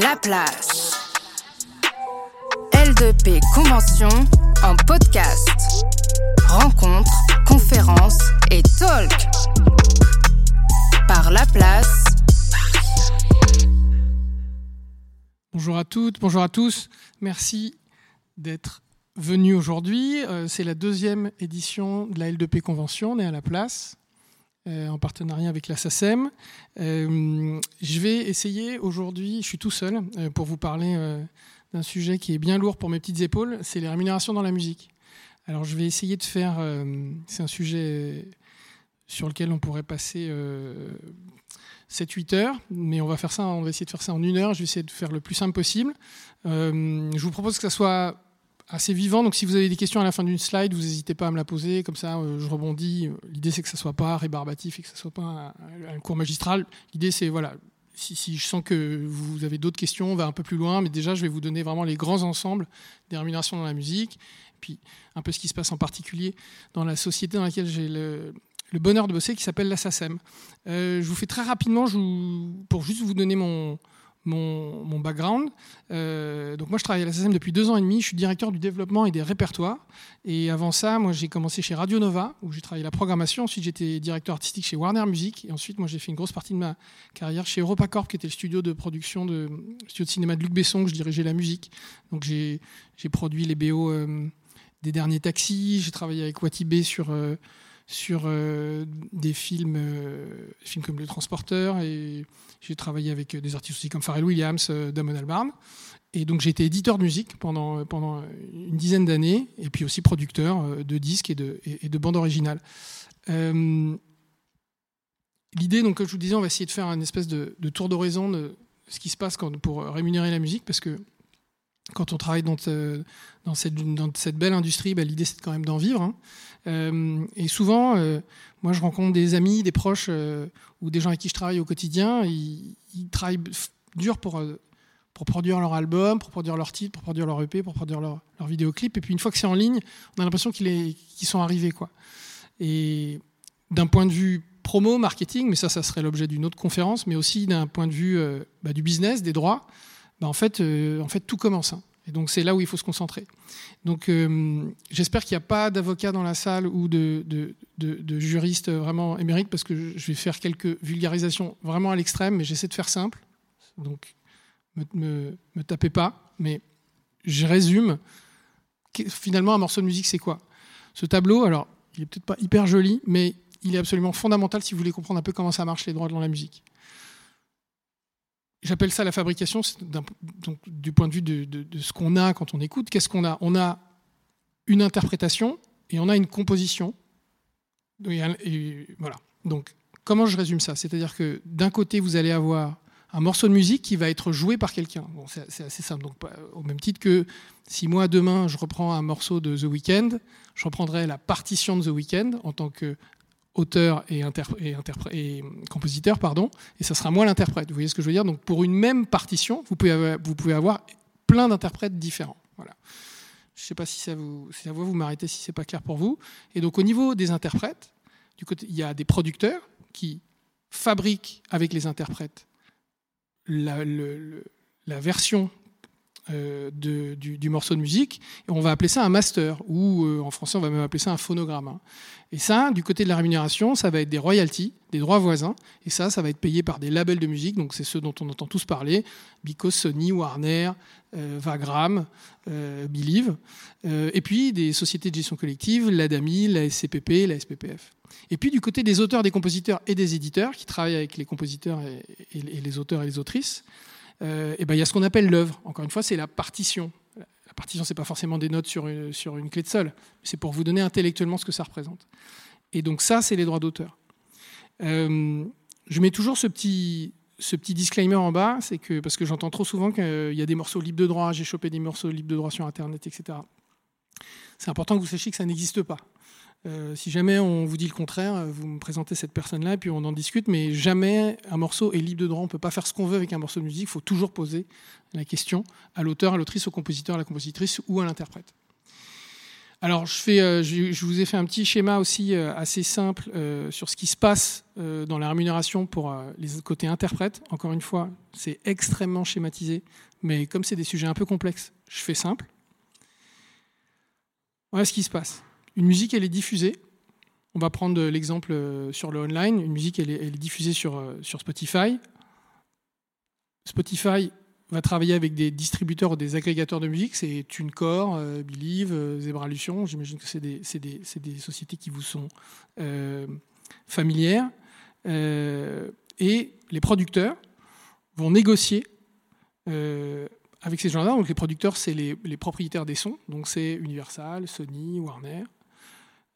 La place. L2P Convention en podcast. Rencontres, conférences et talk. Par La Place. Bonjour à toutes, bonjour à tous. Merci d'être venus aujourd'hui. Euh, c'est la deuxième édition de la L2P Convention. On est à La Place. Euh, en partenariat avec la SACEM. Euh, je vais essayer aujourd'hui, je suis tout seul, euh, pour vous parler d'un sujet qui est bien lourd pour mes petites épaules, c'est les rémunérations dans la musique. Alors je vais essayer de faire, c'est un sujet sur lequel on pourrait passer 7-8 heures, mais on va faire ça, on va essayer de faire ça en une heure, je vais essayer de faire le plus simple possible. je vous propose que ça soit assez vivant. Donc si vous avez des questions à la fin d'une slide, vous n'hésitez pas à me la poser. Comme ça, euh, je rebondis. L'idée, c'est que ça soit pas rébarbatif et que ça soit pas un, cours magistral. L'idée, c'est voilà. Si, je sens que vous avez d'autres questions, on va un peu plus loin. Mais déjà, je vais vous donner vraiment les grands ensembles des rémunérations dans la musique. Puis un peu ce qui se passe en particulier dans la société dans laquelle j'ai le, bonheur de bosser, qui s'appelle la SACEM. Euh, je vous fais très rapidement, pour juste vous donner mon, mon, background. Euh, donc moi, je travaille à la SSM depuis deux ans et demi. Je suis directeur du développement et des répertoires. Et avant ça, moi, j'ai commencé chez Radio Nova, où j'ai travaillé la programmation. Ensuite, j'étais directeur artistique chez Warner Music. Et ensuite, moi, j'ai fait une grosse partie de ma carrière chez EuropaCorp, qui était le studio de production de studio de cinéma de Luc Besson, où je dirigeais la musique. Donc j'ai produit les BO euh, des derniers taxis. J'ai travaillé avec Watibé sur euh, sur des films, films comme Le Transporteur et j'ai travaillé avec des artistes aussi comme Pharrell Williams, euh, Damon Albarn. Et donc j'ai été éditeur de musique pendant, pendant une dizaine d'années, et puis aussi producteur euh, de disques et de, et, de bandes originales. Euh, l'idée, donc, comme je vous disais, on va essayer de faire un espèce de, tour d'horizon de ce qui se passe quand, pour rémunérer la musique, parce que quand on travaille dans, dans, cette, belle industrie, bah, l'idée c'est quand même d'en vivre. Hein. et souvent, moi, je rencontre des amis, des proches euh, ou des gens avec qui je travaille au quotidien. Ils, travaillent dur pour, euh, produire leur album, pour produire leur titre, pour produire leur EP, pour produire leur, vidéoclip. Et puis une fois que c'est en ligne, on a l'impression qu'ils sont arrivés. Et d'un point de vue promo, marketing, mais ça, ça serait l'objet d'une autre conférence, mais aussi d'un point de vue euh, bah, du business, des droits, bah, en, fait, en fait, tout commence. Hein. Et donc c'est là où il faut se concentrer. Donc euh, j'espère qu'il n'y a pas d'avocat dans la salle ou de, de, de, juristes vraiment émérites parce que je vais faire quelques vulgarisations vraiment à l'extrême, mais j'essaie de faire simple. Donc me, me, me tapez pas, mais je résume. Finalement, un morceau de musique, c'est quoi? Ce tableau, alors, il est peut-être pas hyper joli, mais il est absolument fondamental si vous voulez comprendre un peu comment ça marche les droits dans la musique. J'appelle ça la fabrication, donc, du point de vue de, ce qu'on a quand on écoute. Qu'est-ce qu'on a? On a une interprétation et on a une composition. Voilà. Donc, comment je résume ça? C'est-à-dire que d'un côté, vous allez avoir un morceau de musique qui va être joué par quelqu'un. C'est assez simple. Donc, au même titre que si moi, demain, je reprends un morceau de The Weeknd, je reprendrai la partition de The Weeknd en tant que auteur et, et, compositeur, pardon, et ça sera moi l'interprète. Vous voyez ce que je veux dire? Donc pour une même partition, vous pouvez avoir, vous pouvez avoir plein d'interprètes différents. Voilà. Je ne sais pas si ça vous, si ça vous, vous m'arrêtez si c'est pas clair pour vous. Et donc au niveau des interprètes, du côté, il y a des producteurs qui fabriquent avec les interprètes la, la version euh, du, morceau de musique. Et on va appeler ça un master, ou euh, en français, on va même appeler ça un phonogramme. Hein. Et ça, du côté de la rémunération, ça va être des royalties, des droits voisins. Et ça, ça va être payé par des labels de musique, donc c'est ceux dont on entend tous parler Because, Sony, Warner, euh, Vagram, Believe. et puis des sociétés de gestion collective, l'ADAMI, la SCPP, la SPPF. Et puis du côté des auteurs, des compositeurs et des éditeurs qui travaillent avec les compositeurs et les auteurs et les autrices, euh, et ben, il y a ce qu'on appelle l'œuvre. Encore une fois, c'est la partition. La partition, c'est pas forcément des notes sur une, sur une clé de sol, c'est pour vous donner intellectuellement ce que ça représente. Et donc ça, c'est les droits d'auteur. Euh, je mets toujours ce petit, ce petit disclaimer en bas, c'est que parce que j'entends trop souvent qu'il y a des morceaux libres de droit, j'ai chopé des morceaux libres de droit sur Internet, etc. C'est important que vous sachiez que ça n'existe pas. Euh, si jamais on vous dit le contraire, euh, vous me présentez cette personne-là et puis on en discute, mais jamais un morceau est libre de droit. On ne peut pas faire ce qu'on veut avec un morceau de musique. Il faut toujours poser la question à l'auteur, à l'autrice, au compositeur, à la compositrice ou à l'interprète. Alors, je, euh, je, vous ai fait un petit schéma aussi assez simple sur ce qui se passe dans la rémunération pour les côtés interprètes. Encore une fois, c'est extrêmement schématisé, mais comme c'est des sujets un peu complexes, je fais simple. Voilà ce qui se passe. Une musique, elle est diffusée. On va prendre l'exemple euh, sur le online. Une musique, elle est, diffusée sur, euh, sur Spotify. Spotify va travailler avec des distributeurs ou des agrégateurs de musique. C'est TuneCore, euh, Believe, euh, Zebralution. J'imagine que c'est des, sociétés qui vous sont euh, familières. Euh, et les producteurs vont négocier euh, avec ces gens-là. Les producteurs, c'est les, les propriétaires des sons. Donc c'est Universal, Sony, Warner.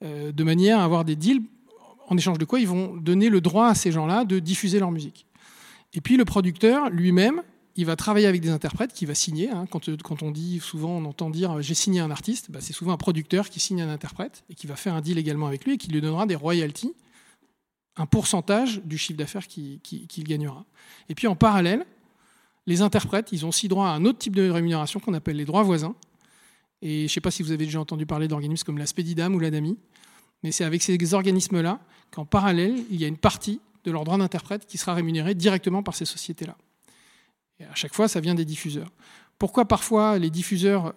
Euh, de manière à avoir des deals en échange de quoi ils vont donner le droit à ces gens-là de diffuser leur musique. Et puis le producteur lui-même, il va travailler avec des interprètes qui va signer. hein. Quand, euh, quand on dit souvent, on entend dire euh, j'ai signé un artiste, bah, c'est souvent un producteur qui signe un interprète et qui va faire un deal également avec lui et qui lui donnera des royalties, un pourcentage du chiffre d'affaires qu'il qui, qu'il gagnera. Et puis en parallèle, les interprètes, ils ont aussi droit à un autre type de rémunération qu'on appelle les droits voisins. Et je ne sais pas si vous avez déjà entendu parler d'organismes comme la Spedidam ou la DAMI, mais c'est avec ces organismes-là qu'en parallèle, il y a une partie de leur droit d'interprète qui sera rémunérée directement par ces sociétés-là. Et à chaque fois, ça vient des diffuseurs. Pourquoi parfois les diffuseurs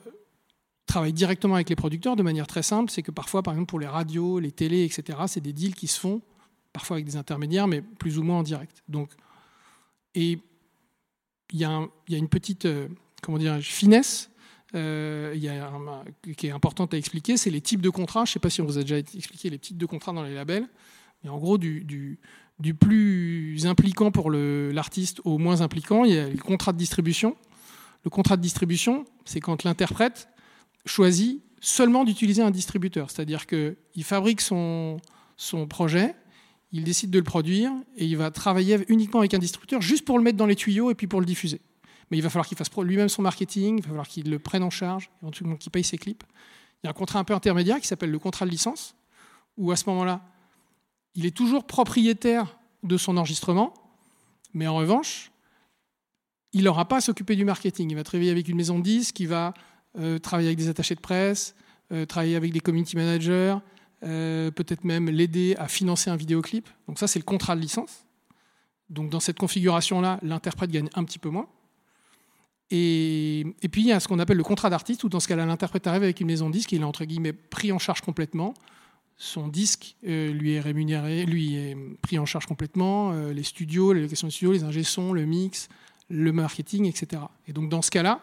travaillent directement avec les producteurs de manière très simple C'est que parfois, par exemple, pour les radios, les télés, etc., c'est des deals qui se font parfois avec des intermédiaires, mais plus ou moins en direct. Donc, et il y, a un- il y a une petite euh, comment dire, finesse euh, il y a un- qui est importante à expliquer, c'est les types de contrats. Je ne sais pas si on vous a déjà expliqué les types de contrats dans les labels, mais en gros, du, plus impliquant pour l'artiste au moins impliquant, il y a le contrat de distribution. Le contrat de distribution, c'est quand l'interprète choisit seulement d'utiliser un distributeur, c'est-à-dire qu'il fabrique son projet, il décide de le produire et il va travailler uniquement avec un distributeur juste pour le mettre dans les tuyaux et puis pour le diffuser. Mais il va falloir qu'il fasse lui-même son marketing, il va falloir qu'il le prenne en charge, qu'il paye ses clips. Il y a un contrat un peu intermédiaire qui s'appelle le contrat de licence, où à ce moment-là, il est toujours propriétaire de son enregistrement, mais en revanche, il n'aura pas à s'occuper du marketing. Il va travailler avec une maison de disques, il va euh, travailler avec des attachés de presse, euh, travailler avec des community managers, euh, peut-être même l'aider à financer un vidéoclip. Donc ça, c'est le contrat de licence. Donc dans cette configuration-là, l'interprète gagne un petit peu moins. Et, puis il y a ce qu'on appelle le contrat d'artiste, où dans ce cas-là, l'interprète arrive avec une maison de disques et il est entre guillemets pris en charge complètement. Son disque euh, lui est rémunéré, lui est pris en charge complètement, euh, les studios, les locations de studios, les ingé sons, le mix, le marketing, etc. Et donc dans ce cas-là,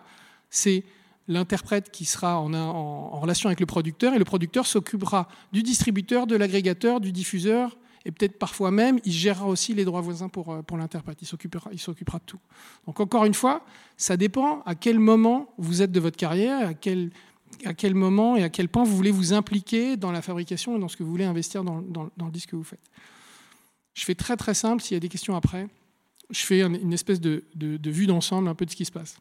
c'est l'interprète qui sera en- en relation avec le producteur et le producteur s'occupera du distributeur, de l'agrégateur, du diffuseur et peut-être parfois même il gérera aussi les droits voisins pour, euh, pour l'interprète. Il s'occupera, il s'occupera de tout. Donc encore une fois, ça dépend à quel moment vous êtes de votre carrière, à quel, à quel moment et à quel point vous voulez vous impliquer dans la fabrication et dans ce que vous voulez investir dans, dans- le disque que vous faites. Je fais très très simple, s'il y a des questions après, je fais un- une espèce de, de- vue d'ensemble un peu de ce qui se passe.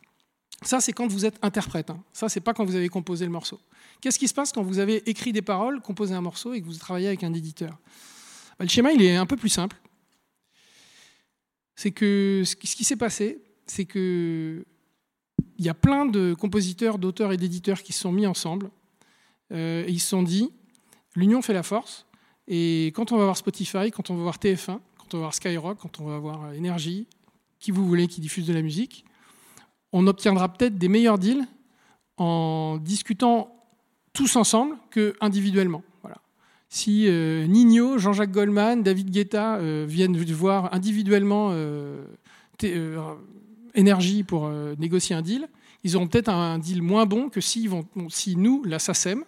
Ça, c'est quand vous êtes interprète. hein. Ça, c'est pas quand vous avez composé le morceau. Qu'est-ce qui se passe quand vous avez écrit des paroles, composé un morceau et que vous travaillez avec un éditeur? Le schéma, il est un peu plus simple. C'est que ce qui ce qui s'est passé, c'est que il y a plein de compositeurs, d'auteurs et d'éditeurs qui se sont mis ensemble euh, et ils se sont dit l'union fait la force. Et quand on va voir Spotify, quand on va voir TF1, quand on va voir Skyrock, quand on va voir euh, Energy, qui vous voulez qui diffuse de la musique, on obtiendra peut-être des meilleurs deals en discutant tous ensemble que individuellement. Si euh, Nino, Jean-Jacques Goldman, David Guetta euh, viennent voir individuellement euh, Énergie pour négocier un deal, ils auront peut-être un, deal moins bon que si, nous, la SACEM,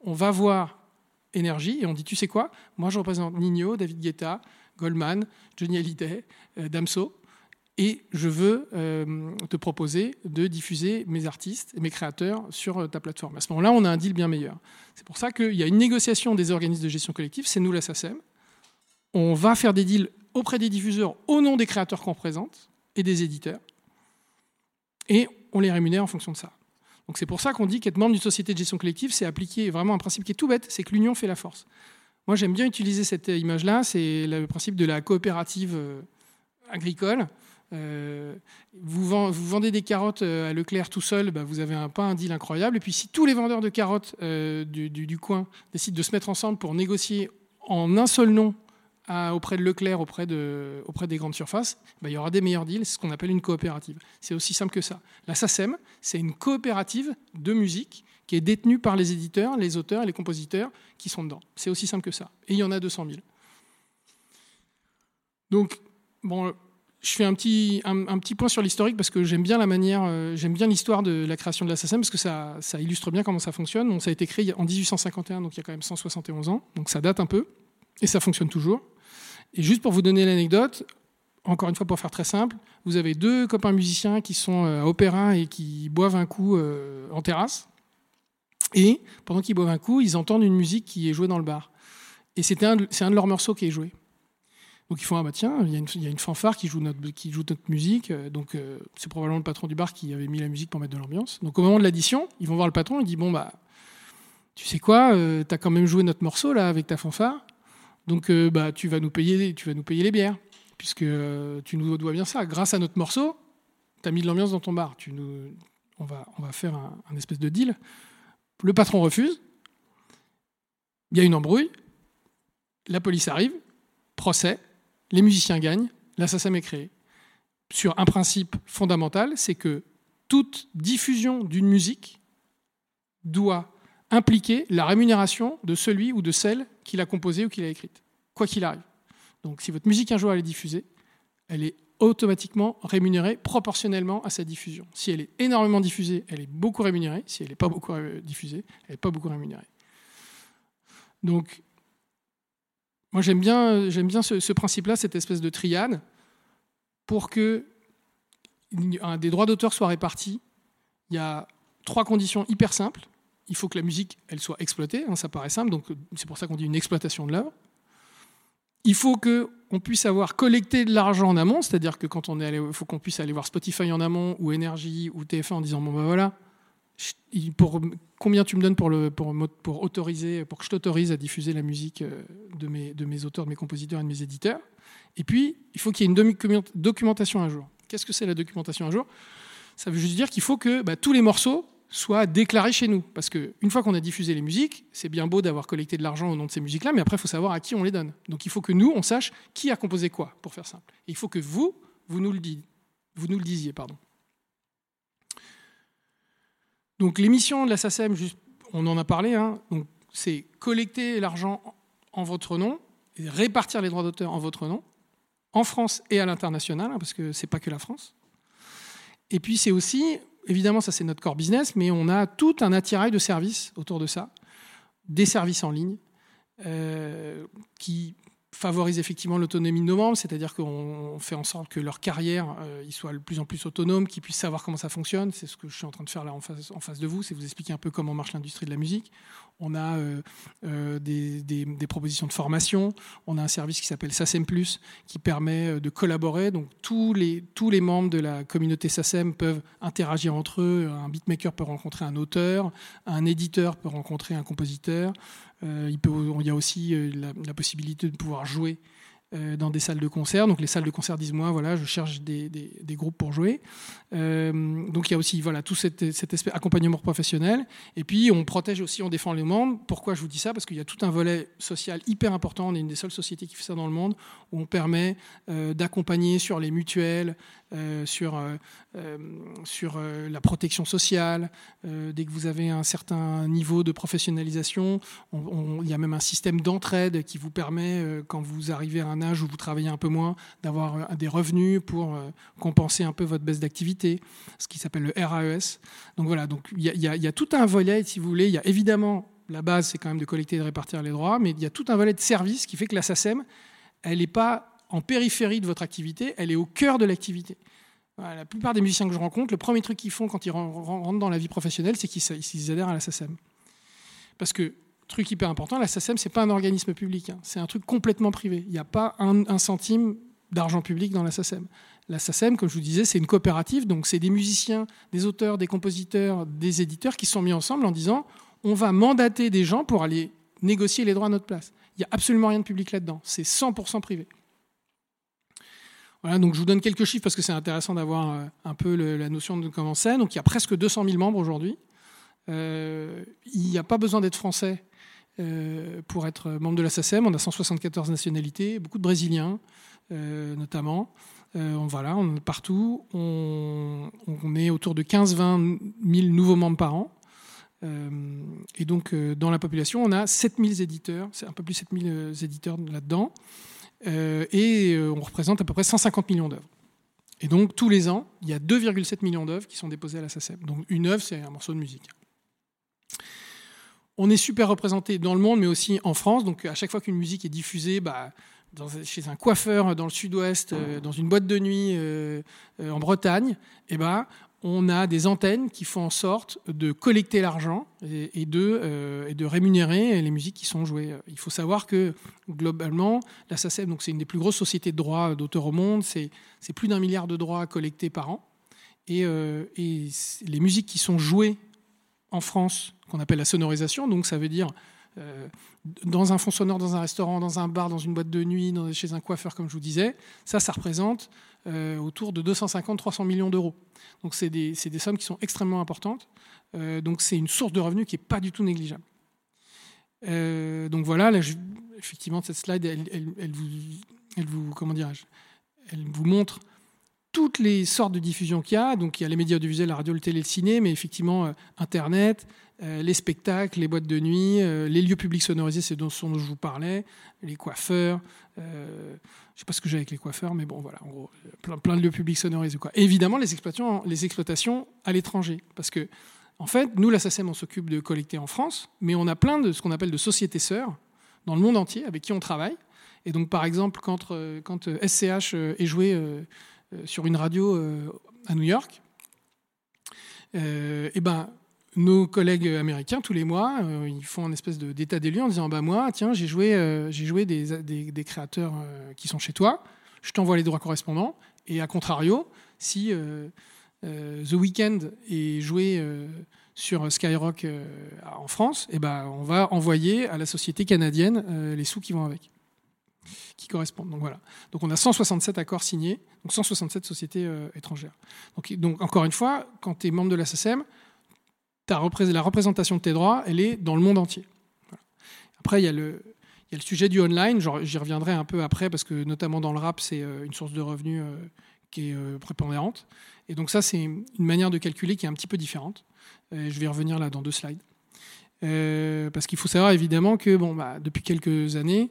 on va voir Énergie et on dit tu sais quoi? Moi je représente Nino, David Guetta, Goldman, Johnny Hallyday, Damso, et je veux euh, te proposer de diffuser mes artistes et mes créateurs sur euh, ta plateforme. À ce moment-là, on a un deal bien meilleur. C'est pour ça qu'il y a une négociation des organismes de gestion collective, c'est nous la SACEM. On va faire des deals auprès des diffuseurs au nom des créateurs qu'on représente et des éditeurs, et on les rémunère en fonction de ça. Donc c'est pour ça qu'on dit qu'être membre d'une société de gestion collective, c'est appliquer vraiment un principe qui est tout bête, c'est que l'union fait la force. Moi, j'aime bien utiliser cette image-là, c'est le principe de la coopérative euh, agricole. Euh, vous vendez des carottes à Leclerc tout seul, bah, vous avez un, pas un deal incroyable. Et puis si tous les vendeurs de carottes du, coin décident de se mettre ensemble pour négocier en un seul nom auprès de Leclerc, auprès, de, auprès des grandes surfaces, bah, il y aura des meilleurs deals. C'est ce qu'on appelle une coopérative. C'est aussi simple que ça. La SACEM, c'est une coopérative de musique qui est détenue par les éditeurs, les auteurs et les compositeurs qui sont dedans. C'est aussi simple que ça. Et il y en a 200 000. Donc, bon, je fais un petit, un, petit point sur l'historique parce que j'aime bien la manière, euh, j'aime bien l'histoire de la création de la SACEM parce que ça, ça illustre bien comment ça fonctionne. Ça a été créé en 1851, donc il y a quand même 171 ans. Donc ça date un peu et ça fonctionne toujours. Et juste pour vous donner l'anecdote, encore une fois pour faire très simple, vous avez deux copains musiciens qui sont euh, à opéra et qui boivent un coup euh, en terrasse. Et pendant qu'ils boivent un coup, ils entendent une musique qui est jouée dans le bar. Et c'est un, un, de leurs morceaux qui est joué. Donc ils font ah bah tiens, il y, a une, fanfare qui joue notre, qui joue notre musique. Euh, donc c'est probablement le patron du bar qui avait mis la musique pour mettre de l'ambiance. Donc au moment de l'addition, ils vont voir le patron, il dit bon bah tu sais quoi, tu as quand même joué notre morceau là avec ta fanfare. Donc euh, bah, tu, vas nous payer, tu vas nous payer les bières, puisque euh, tu nous dois bien ça. Grâce à notre morceau, tu as mis de l'ambiance dans ton bar. Tu nous, on, va, on va faire un, espèce de deal. Le patron refuse. Il y a une embrouille. La police arrive. Procès. Les musiciens gagnent. L'assassin est créé. Sur un principe fondamental, c'est que toute diffusion d'une musique doit impliquer la rémunération de celui ou de celle qui l'a composée ou qui l'a écrite, quoi qu'il arrive. Donc si votre musique un jour elle est diffusée, elle est automatiquement rémunérée proportionnellement à sa diffusion. Si elle est énormément diffusée, elle est beaucoup rémunérée. Si elle n'est pas beaucoup euh, diffusée, elle n'est pas beaucoup rémunérée. Donc, moi j'aime bien, j'aime bien ce, principe-là, cette espèce de triade, pour que des droits d'auteur soient répartis. Il y a trois conditions hyper simples il faut que la musique elle soit exploitée, hein, ça paraît simple, donc c'est pour ça qu'on dit une exploitation de l'œuvre. Il faut qu'on puisse avoir collecté de l'argent en amont, c'est-à-dire que quand on est allé, faut qu'on puisse aller voir Spotify en amont ou Énergie ou TF1 en disant bon ben voilà, combien tu me donnes pour, autoriser, pour que je t'autorise à diffuser la musique euh, de mes, auteurs, de mes compositeurs et de mes éditeurs. Et puis, il faut qu'il y ait une documentation un jour. Qu'est-ce que c'est la documentation un jour? Ça veut juste dire qu'il faut que bah, tous les morceaux soit déclaré chez nous. Parce qu'une fois qu'on a diffusé les musiques, c'est bien beau d'avoir collecté de l'argent au nom de ces musiques-là, mais après, il faut savoir à qui on les donne. Donc il faut que nous, on sache qui a composé quoi, pour faire simple. Et il faut que vous, vous nous le, vous nous le disiez. Pardon. Donc l'émission de la SACEM, on en a parlé, hein, c'est collecter l'argent en votre nom, et répartir les droits d'auteur en votre nom, en France et à l'international, hein, parce que c'est pas que la France. Et puis c'est aussi évidemment, ça c'est notre core business, mais on a tout un attirail de services autour de ça, des services en ligne euh, qui favorisent effectivement l'autonomie de nos membres, c'est-à-dire qu'on fait en sorte que leur carrière euh, soit de plus en plus autonome, qu'ils puissent savoir comment ça fonctionne. C'est ce que je suis en train de faire là en face, de vous, c'est vous expliquer un peu comment marche l'industrie de la musique. On a euh, euh, des, des, propositions de formation. On a un service qui s'appelle SACEM Plus qui permet de collaborer. Donc tous les, tous les membres de la communauté SACEM peuvent interagir entre eux. Un beatmaker peut rencontrer un auteur, un éditeur peut rencontrer un compositeur. Euh, il, y a aussi euh, la, possibilité de pouvoir jouer euh, dans des salles de concert. Donc les salles de concert disent moi voilà je cherche des, groupes pour jouer. Donc il y a aussi voilà tout cet, aspect accompagnement professionnel. Et puis on protège aussi, on défend les membres. Pourquoi je vous dis ça? Parce qu'il y a tout un volet social hyper important. On est une des seules sociétés qui fait ça dans le monde où on permet d'accompagner sur les mutuelles, sur sur la protection sociale. dès que vous avez un certain niveau de professionnalisation, il y a même un système d'entraide qui vous permet quand vous arrivez à un âge où vous travaillez un peu moins, d'avoir euh, des revenus pour euh, compenser un peu votre baisse d'activité, ce qui s'appelle le RAES. Donc voilà, donc il y, y, a tout un volet, si vous voulez. Il y a évidemment la base, c'est quand même de collecter et de répartir les droits, mais il y a tout un volet de service qui fait que la SACEM, elle n'est pas en périphérie de votre activité, elle est au cœur de l'activité. la plupart des musiciens que je rencontre, le premier truc qu'ils font quand ils rentrent dans la vie professionnelle, c'est qu'ils adhèrent à la SACEM. Parce que truc hyper important, la SACEM, c'est pas un organisme public, hein. c'est un truc complètement privé. Il n'y a pas un, centime d'argent public dans la SACEM. La SACEM, comme je vous disais, c'est une coopérative, donc c'est des musiciens, des auteurs, des compositeurs, des éditeurs qui sont mis ensemble en disant on va mandater des gens pour aller négocier les droits à notre place. Il n'y a absolument rien de public là-dedans, c'est 100% privé. Donc je vous donne quelques chiffres parce que c'est intéressant d'avoir euh, un peu la notion de comment c'est. Donc il y a presque 200 000 membres aujourd'hui. Euh, il n'y a pas besoin d'être français euh, pour être membre de la SACEM. On a 174 nationalités, beaucoup de Brésiliens notamment. On, voilà, on est partout. On, est autour de 15-20 000 nouveaux membres par an. Et donc, dans la population, on a 7000 éditeurs, c'est un peu plus 7000 euh, éditeurs là-dedans, et euh, on représente à peu près 150 millions d'œuvres. Et donc, tous les ans, il y a 2,7 millions d'œuvres qui sont déposées à la SACEM. Donc, une œuvre, c'est un morceau de musique. On est super représenté dans le monde, mais aussi en France. Donc, à chaque fois qu'une musique est diffusée, bah, chez un coiffeur dans le sud-ouest, euh, dans une boîte de nuit euh, euh, en Bretagne, eh ben, on a des antennes qui font en sorte de collecter l'argent et, et de, euh, et de rémunérer les musiques qui sont jouées. Il faut savoir que globalement, la SACEM, c'est une des plus grosses sociétés de droits d'auteur au monde, c'est plus d'un milliard de droits collectés par an. Et, euh, les musiques qui sont jouées en France, qu'on appelle la sonorisation, donc ça veut dire euh, dans un fond sonore, dans un restaurant, dans un bar, dans une boîte de nuit, chez un coiffeur, comme je vous disais, ça, ça représente euh, autour de 250-300 millions d'euros. Donc c'est des, sommes qui sont extrêmement importantes. Euh, donc c'est une source de revenus qui n'est pas du tout négligeable. Euh, donc voilà, effectivement, cette slide, elle, vous, elle vous, comment elle vous montre toutes les sortes de diffusion qu'il y a. Donc il y a les médias audiovisuels, la radio, le télé, le ciné, mais effectivement Internet, les spectacles, les boîtes de nuit, euh, les lieux publics sonorisés, c'est dont, ce dont je vous parlais, les coiffeurs. euh, je sais pas ce que j'ai avec les coiffeurs, mais bon, voilà, en gros, euh, plein, de lieux publics sonorisés. Quoi. Et évidemment, les exploitations, les exploitations à l'étranger. Parce que, en fait, nous, la SACEM, on s'occupe de collecter en France, mais on a plein de ce qu'on appelle de sociétés sœurs dans le monde entier avec qui on travaille. Et donc, par exemple, quand, euh, euh, SCH euh, est joué euh, euh, sur une radio euh, à New York, euh, eh ben, nos collègues américains, tous les mois, euh, ils font un espèce de- d'état des lieux en disant bah, Moi, tiens, j'ai joué, euh, j'ai joué des, créateurs euh, qui sont chez toi, je t'envoie les droits correspondants. Et à contrario, si The Weeknd est joué sur Skyrock en France, eh ben, on va envoyer à la société canadienne les sous qui vont avec, qui correspondent. Donc voilà. Donc on a 167 accords signés, donc 167 sociétés étrangères. Donc, donc encore une fois, quand tu es membre de la SACEM, ta la représentation de tes droits, elle est dans le monde entier. Après, il y, a le, sujet du online, j'y reviendrai un peu après, parce que notamment dans le rap, c'est euh, une source de revenus euh, qui est euh, prépondérante. Et donc ça, c'est une manière de calculer qui est un petit peu différente. Je vais y revenir là dans deux slides. Parce qu'il faut savoir évidemment que bon, bah, depuis quelques années,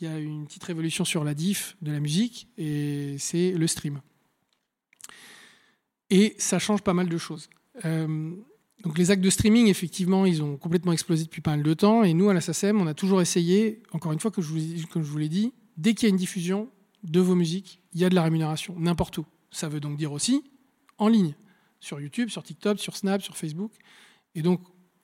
il y a une petite révolution sur la diff de la musique, et c'est le stream. Et ça change pas mal de choses. Donc les actes de streaming, effectivement, ils ont complètement explosé depuis pas mal de temps. Et nous, à la SACEM, on a toujours essayé, encore une fois, que je vous, l'ai dit, dès qu'il y a une diffusion de vos musiques, il y a de la rémunération, n'importe où. Ça veut donc dire aussi en ligne, sur YouTube, sur TikTok, sur Snap, sur Facebook. Et donc,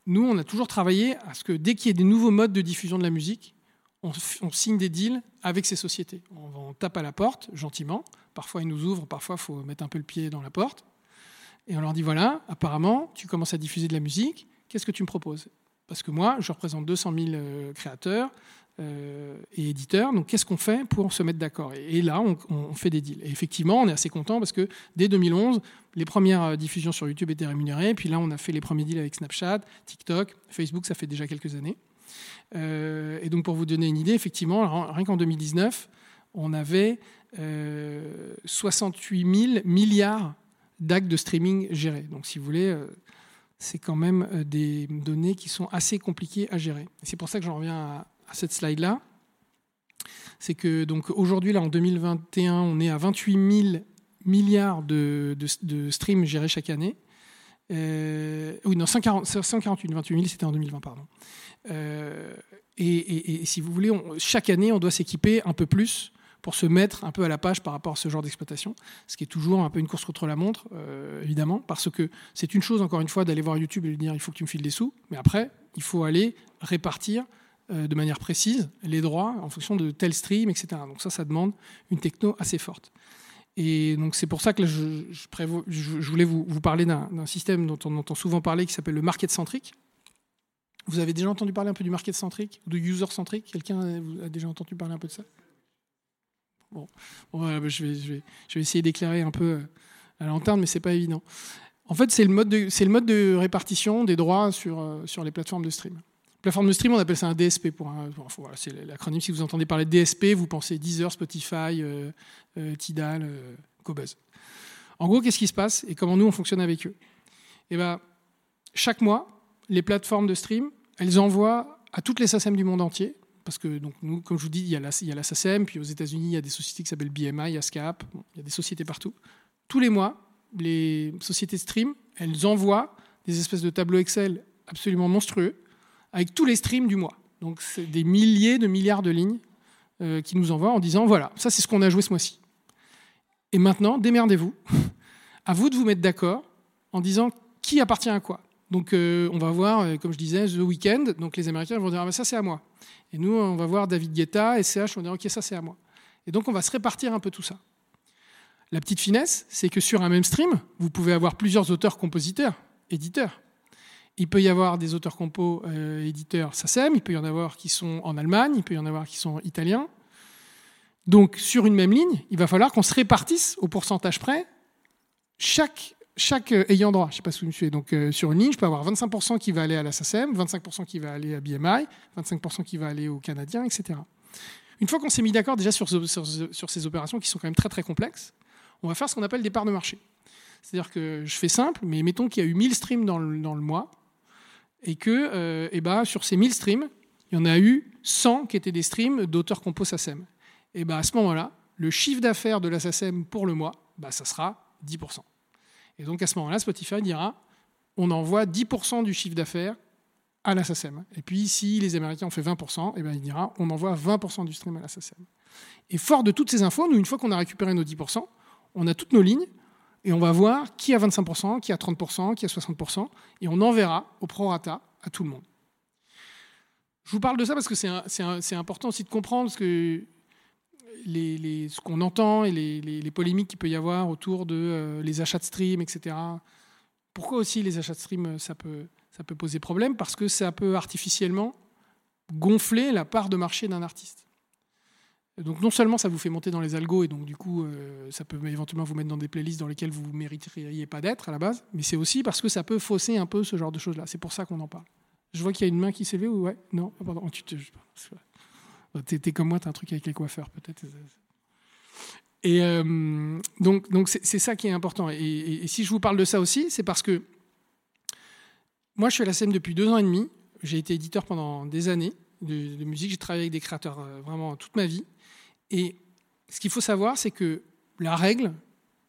nous, on a toujours travaillé à ce que dès qu'il y ait des nouveaux modes de diffusion de la musique, on, signe des deals avec ces sociétés. On tape à la porte, gentiment. Parfois, ils nous ouvrent, parfois, il faut mettre un peu le pied dans la porte. Et on leur dit voilà, apparemment, tu commences à diffuser de la musique, qu'est-ce que tu me proposes? Parce que moi, je représente 200 000 euh, créateurs euh, et éditeurs, donc qu'est-ce qu'on fait pour se mettre d'accord? Et, là, on, fait des deals. Et effectivement, on est assez content parce que dès 2011, les premières euh, diffusions sur YouTube étaient rémunérées, puis là, on a fait les premiers deals avec Snapchat, TikTok, Facebook, ça fait déjà quelques années. Et donc, pour vous donner une idée, effectivement, rien qu'en 2019, on avait euh, 68 000 milliards d'actes de streaming gérés. Donc, si vous voulez, euh, c'est quand même euh, des données qui sont assez compliquées à gérer. C'est pour ça que j'en reviens à, cette slide-là. C'est que donc aujourd'hui, là, en 2021, on est à 28 000 milliards de, streams gérés chaque année. Euh, oui, non, 140, 148, 28 000, c'était en 2020, pardon. Et, et- si vous voulez, chaque année, on doit s'équiper un peu plus pour se mettre un peu à la page par rapport à ce genre d'exploitation, ce qui est toujours un peu une course contre la montre, euh, évidemment, parce que c'est une chose, encore une fois, d'aller voir YouTube et lui dire il faut que tu me files des sous, mais après, il faut aller répartir euh, de manière précise les droits en fonction de tel stream, etc. Donc ça, ça demande une techno assez forte. Et donc c'est pour ça que là, je, voulais vous, parler d'un système dont on entend souvent parler qui s'appelle le market centric. Vous avez déjà entendu parler un peu du market centric de user centric Quelqu'un a déjà entendu parler un peu de ça? Bon, je, vais, je, vais, essayer d'éclairer un peu à la lanterne, mais c'est pas évident. En fait, c'est le, mode de, répartition des droits sur, sur les plateformes de stream. Plateforme de stream, on appelle ça un DSP. Voilà, c'est l'acronyme. Si vous entendez parler de DSP, vous pensez Deezer, Spotify, euh, euh, Tidal, euh. En gros, qu'est-ce qui se passe et comment nous on fonctionne avec eux? Eh ben, chaque mois, les plateformes de stream, elles envoient à toutes les SACEM du monde entier, parce que nous, comme je vous dis, il y a la, il y a SACEM, puis aux États-Unis, il y a des sociétés qui s'appellent BMI, ASCAP, il y a des sociétés partout. Tous les mois, les sociétés de stream, elles envoient des espèces de tableaux Excel absolument monstrueux avec tous les streams du mois. Donc c'est des milliers de milliards de lignes euh, qui nous envoient en disant voilà, ça c'est ce qu'on a joué ce mois-ci. Et maintenant, démerdez-vous. à vous de vous mettre d'accord en disant qui appartient à quoi. Donc euh, on va voir, euh, comme je disais, The Weeknd, donc les Américains vont dire ah, ben, ça c'est à moi. Et nous, on va voir David Guetta, SCH, on va dire ok, ça c'est à moi. Et donc on va se répartir un peu tout ça. La petite finesse, c'est que sur un même stream, vous pouvez avoir plusieurs auteurs, compositeurs, éditeurs. Il peut y avoir des auteurs compos euh, éditeurs SACEM, il peut y en avoir qui sont en Allemagne, il peut y en avoir qui sont italiens. Donc sur une même ligne, il va falloir qu'on se répartisse au pourcentage près chaque, chaque euh, ayant droit. Je ne sais pas si vous me suivez. Donc euh, sur une ligne, je peux avoir 25% qui va aller à la SACEM, 25% qui va aller à BMI, 25% qui va aller aux Canadiens, etc. Une fois qu'on s'est mis d'accord déjà sur, ces opérations qui sont quand même très très complexes, on va faire ce qu'on appelle des parts de marché. C'est-à-dire que je fais simple, mais mettons qu'il y a eu 1000 streams dans le, mois et que euh, eh ben, sur ces 1000 streams, il y en a eu 100 qui étaient des streams d'auteurs compos SACEM. Et ben, à ce moment-là, le chiffre d'affaires de la SACEM pour le mois, ben, ça sera 10%. Et donc à ce moment-là, Spotify dira on envoie 10% du chiffre d'affaires à la SACEM. Et puis si les Américains ont fait 20%, et il dira on envoie 20% du stream à la SACEM. Et fort de toutes ces infos, nous, une fois qu'on a récupéré nos 10%, on a toutes nos lignes, et on va voir qui a 25%, qui a 30%, qui a 60%, et on enverra au prorata à tout le monde. Je vous parle de ça parce que c'est important aussi de comprendre ce que ce qu'on entend et les, polémiques qu'il peut y avoir autour de euh, les achats de stream, etc. Pourquoi aussi les achats de stream, ça peut, poser problème? Parce que ça peut artificiellement gonfler la part de marché d'un artiste. Donc non seulement ça vous fait monter dans les algos et donc du coup euh, ça peut éventuellement vous mettre dans des playlists dans lesquelles vous ne mériteriez pas d'être à la base, mais c'est aussi parce que ça peut fausser un peu ce genre de choses-là. C'est pour ça qu'on en parle. Je vois qu'il y a une main qui s'est levée ou ouais Non ah, Pardon, tu t'es comme moi, t'as un truc avec les coiffeurs peut-être. Et euh, donc donc c'est ça qui est important. Et, si je vous parle de ça aussi, c'est parce que moi je suis à la scène depuis deux ans et demi. J'ai été éditeur pendant des années de, musique. J'ai travaillé avec des créateurs euh, vraiment toute ma vie. Et ce qu'il faut savoir, c'est que la règle,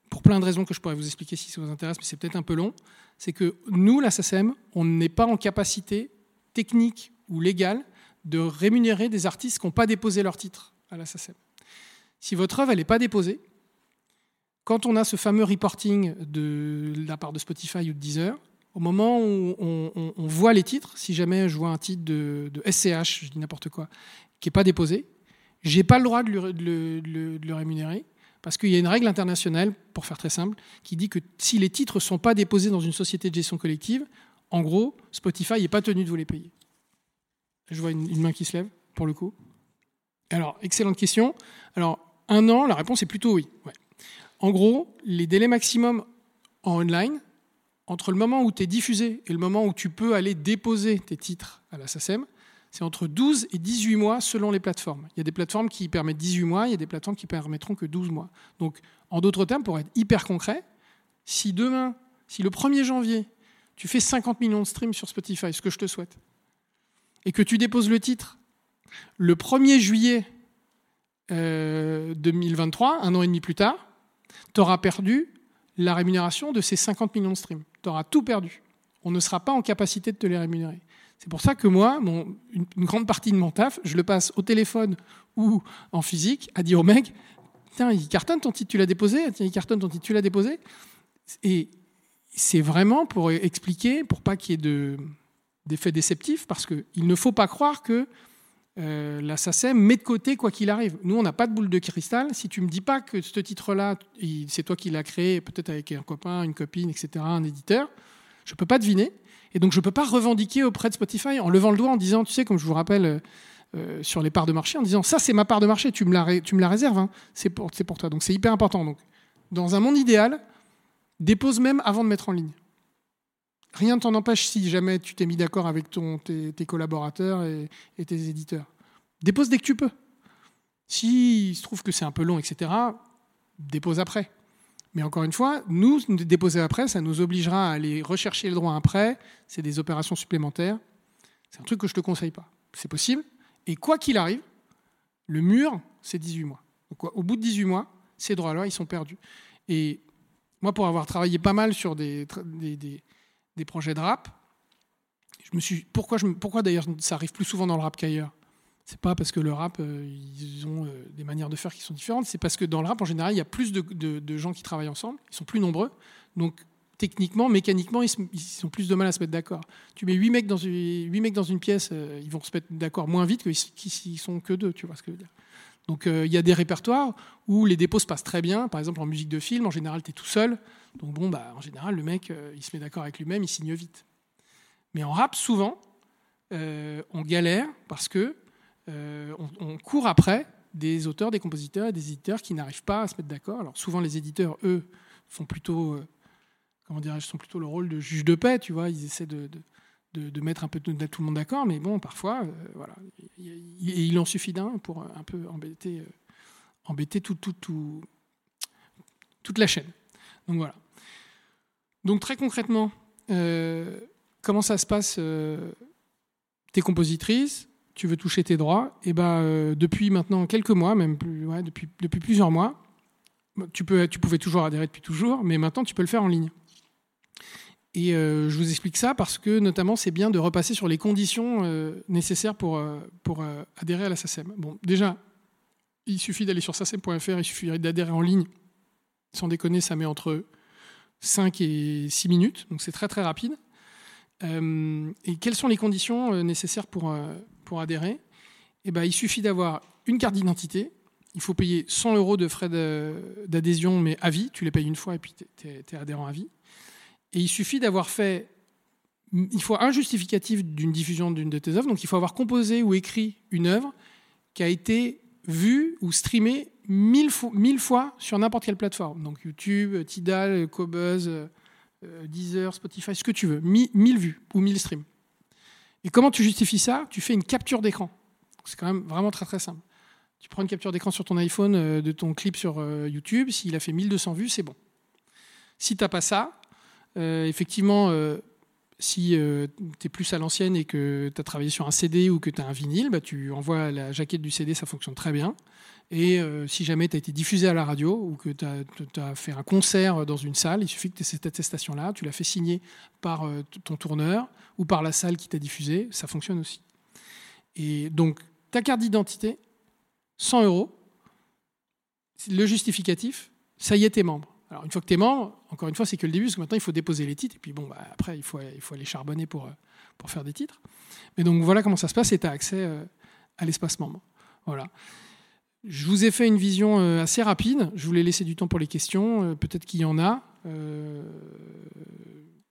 pour plein de raisons que je pourrais vous expliquer si ça vous intéresse, mais c'est peut-être un peu long, c'est que nous, la SACEM, on n'est pas en capacité technique ou légale de rémunérer des artistes qui n'ont pas déposé leur titre à la SACEM. Si votre œuvre n'est pas déposée, quand on a ce fameux reporting de, la part de Spotify ou de Deezer, au moment où on, voit les titres, si jamais je vois un titre de, SCH, je dis n'importe quoi, qui n'est pas déposé, j'ai pas le droit de le, rémunérer parce qu'il y a une règle internationale, pour faire très simple, qui dit que si les titres ne sont pas déposés dans une société de gestion collective, en gros, Spotify n'est pas tenu de vous les payer. Je vois une, main qui se lève, pour le coup. Alors, excellente question. Alors, un an, la réponse est plutôt oui. En gros, les délais maximum en online, entre le moment où tu es diffusé et le moment où tu peux aller déposer tes titres à la SACEM, c'est entre 12 et 18 mois selon les plateformes. Il y a des plateformes qui permettent 18 mois, il y a des plateformes qui permettront que 12 mois. Donc, en d'autres termes, pour être hyper concret, si demain, si le 1er janvier, tu fais 50 millions de streams sur Spotify, ce que je te souhaite, et que tu déposes le titre le 1er juillet 2023, euh, un an et demi plus tard, tu auras perdu la rémunération de ces 50 millions de streams. Tu auras tout perdu. On ne sera pas en capacité de te les rémunérer. C'est pour ça que moi, une, grande partie de mon taf, je le passe au téléphone ou en physique à dire au mec Tiens, il cartonne ton titre, tu l'as déposé Tiens, il cartonne ton titre, tu l'as déposé Et c'est vraiment pour expliquer, pour pas qu'il y ait d'effets déceptifs, parce qu'il ne faut pas croire que euh, la SACEM met de côté quoi qu'il arrive. Nous, on n'a pas de boule de cristal. Si tu me dis pas que ce titre-là, c'est toi qui l'as créé, peut-être avec un copain, une copine, etc., un éditeur, je ne peux pas deviner. Et donc, je ne peux pas revendiquer auprès de Spotify en levant le doigt en disant, tu sais, comme je vous rappelle, euh, sur les parts de marché en disant ça c'est ma part de marché, tu me la, tu réserves, hein. c'est pour, pour toi. Donc c'est hyper important. Donc, dans un monde idéal, dépose même avant de mettre en ligne. Rien ne t'en empêche si jamais tu t'es mis d'accord avec ton, tes, collaborateurs et, tes éditeurs. Dépose dès que tu peux. S'il se trouve que c'est un peu long, etc., dépose après. Mais encore une fois, nous, déposer après, ça nous obligera à aller rechercher le droit après. C'est des opérations supplémentaires. C'est un truc que je ne te conseille pas. C'est possible. Et quoi qu'il arrive, le mur, c'est 18 mois. Au bout de 18 mois, ces droits-là, ils sont perdus. Et moi, pour avoir travaillé pas mal sur des, projets de rap, je me suis, pourquoi, je, pourquoi d'ailleurs ça arrive plus souvent dans le rap qu'ailleurs? C'est pas parce que le rap, euh, ils ont euh, des manières de faire qui sont différentes, c'est parce que dans le rap, en général, il y a plus de, gens qui travaillent ensemble, ils sont plus nombreux, donc techniquement, mécaniquement, ils, sont plus de mal à se mettre d'accord. Tu mets 8 mecs dans une, 8 mecs dans une pièce, euh, ils vont se mettre d'accord moins vite que s'ils sont que deux, tu vois ce que je veux dire. Donc il y a des répertoires où les dépôts se passent très bien, par exemple en musique de film, en général, tu es tout seul, donc bon, bah, en général, le mec, il se met d'accord avec lui-même, il signe vite. Mais en rap, souvent, on galère parce que euh, on, court après des auteurs, des compositeurs des éditeurs qui n'arrivent pas à se mettre d'accord. Alors souvent les éditeurs, eux, font plutôt, euh, comment plutôt le rôle de juge de paix, tu vois, ils essaient de, mettre un peu tout le monde d'accord, mais bon, parfois, euh, voilà, il, en suffit d'un pour un peu embêter, embêter tout, tout, tout, toute la chaîne. Donc voilà. Donc très concrètement, comment ça se passe Tes compositrices, tu veux toucher tes droits, et ben euh, depuis maintenant quelques mois, même depuis, depuis plusieurs mois, tu, peux, tu pouvais toujours adhérer depuis toujours, mais maintenant tu peux le faire en ligne. Et euh, je vous explique ça parce que notamment c'est bien de repasser sur les conditions euh, nécessaires pour, pour adhérer à la SACEM. Bon, déjà, il suffit d'aller sur sacem.fr, il suffit d'adhérer en ligne. Sans déconner, ça met entre 5 et 6 minutes, donc c'est très très rapide. et quelles sont les conditions nécessaires pour, pour adhérer, eh ben, il suffit d'avoir une carte d'identité. Il faut payer 100 euros de frais d'adhésion, mais à vie. Tu les payes une fois et puis tu es, adhérent à vie. Et il suffit d'avoir fait. Il faut un justificatif d'une diffusion d'une de tes œuvres. Donc il faut avoir composé ou écrit une œuvre qui a été vue ou streamée mille fois, sur n'importe quelle plateforme. Donc YouTube, Tidal, Cobuzz, euh, Deezer, Spotify, ce que tu veux. Mille vues ou mille streams. Et comment tu justifies ça? Tu fais une capture d'écran. C'est quand même vraiment très très simple. Tu prends une capture d'écran sur ton iPhone euh, de ton clip sur euh, YouTube. S'il a fait 1200 vues, c'est bon. Si tu n'as pas ça, effectivement, si tu es plus à l'ancienne et que tu as travaillé sur un CD ou que tu as un vinyle, bah, tu envoies la jaquette du CD, ça fonctionne très bien. Et si jamais tu as été diffusé à la radio ou que tu as, fait un concert dans une salle, il suffit que tu aies cette attestation-là, tu l'as fait signer par ton tourneur ou par la salle qui t'a diffusé, ça fonctionne aussi. Et donc, ta carte d'identité, 100 euros, le justificatif, ça y est, t'es membre. Alors, une fois que t'es membre, encore une fois, c'est que le début, parce que maintenant, il faut déposer les titres, et puis bon, bah, après, il faut, il aller charbonner pour, euh, pour faire des titres. Mais donc, voilà comment ça se passe, et tu as accès euh, à l'espace membre. Voilà. Je vous ai fait une vision euh, assez rapide. Je voulais laisser du temps pour les questions. Peut-être qu'il y en a.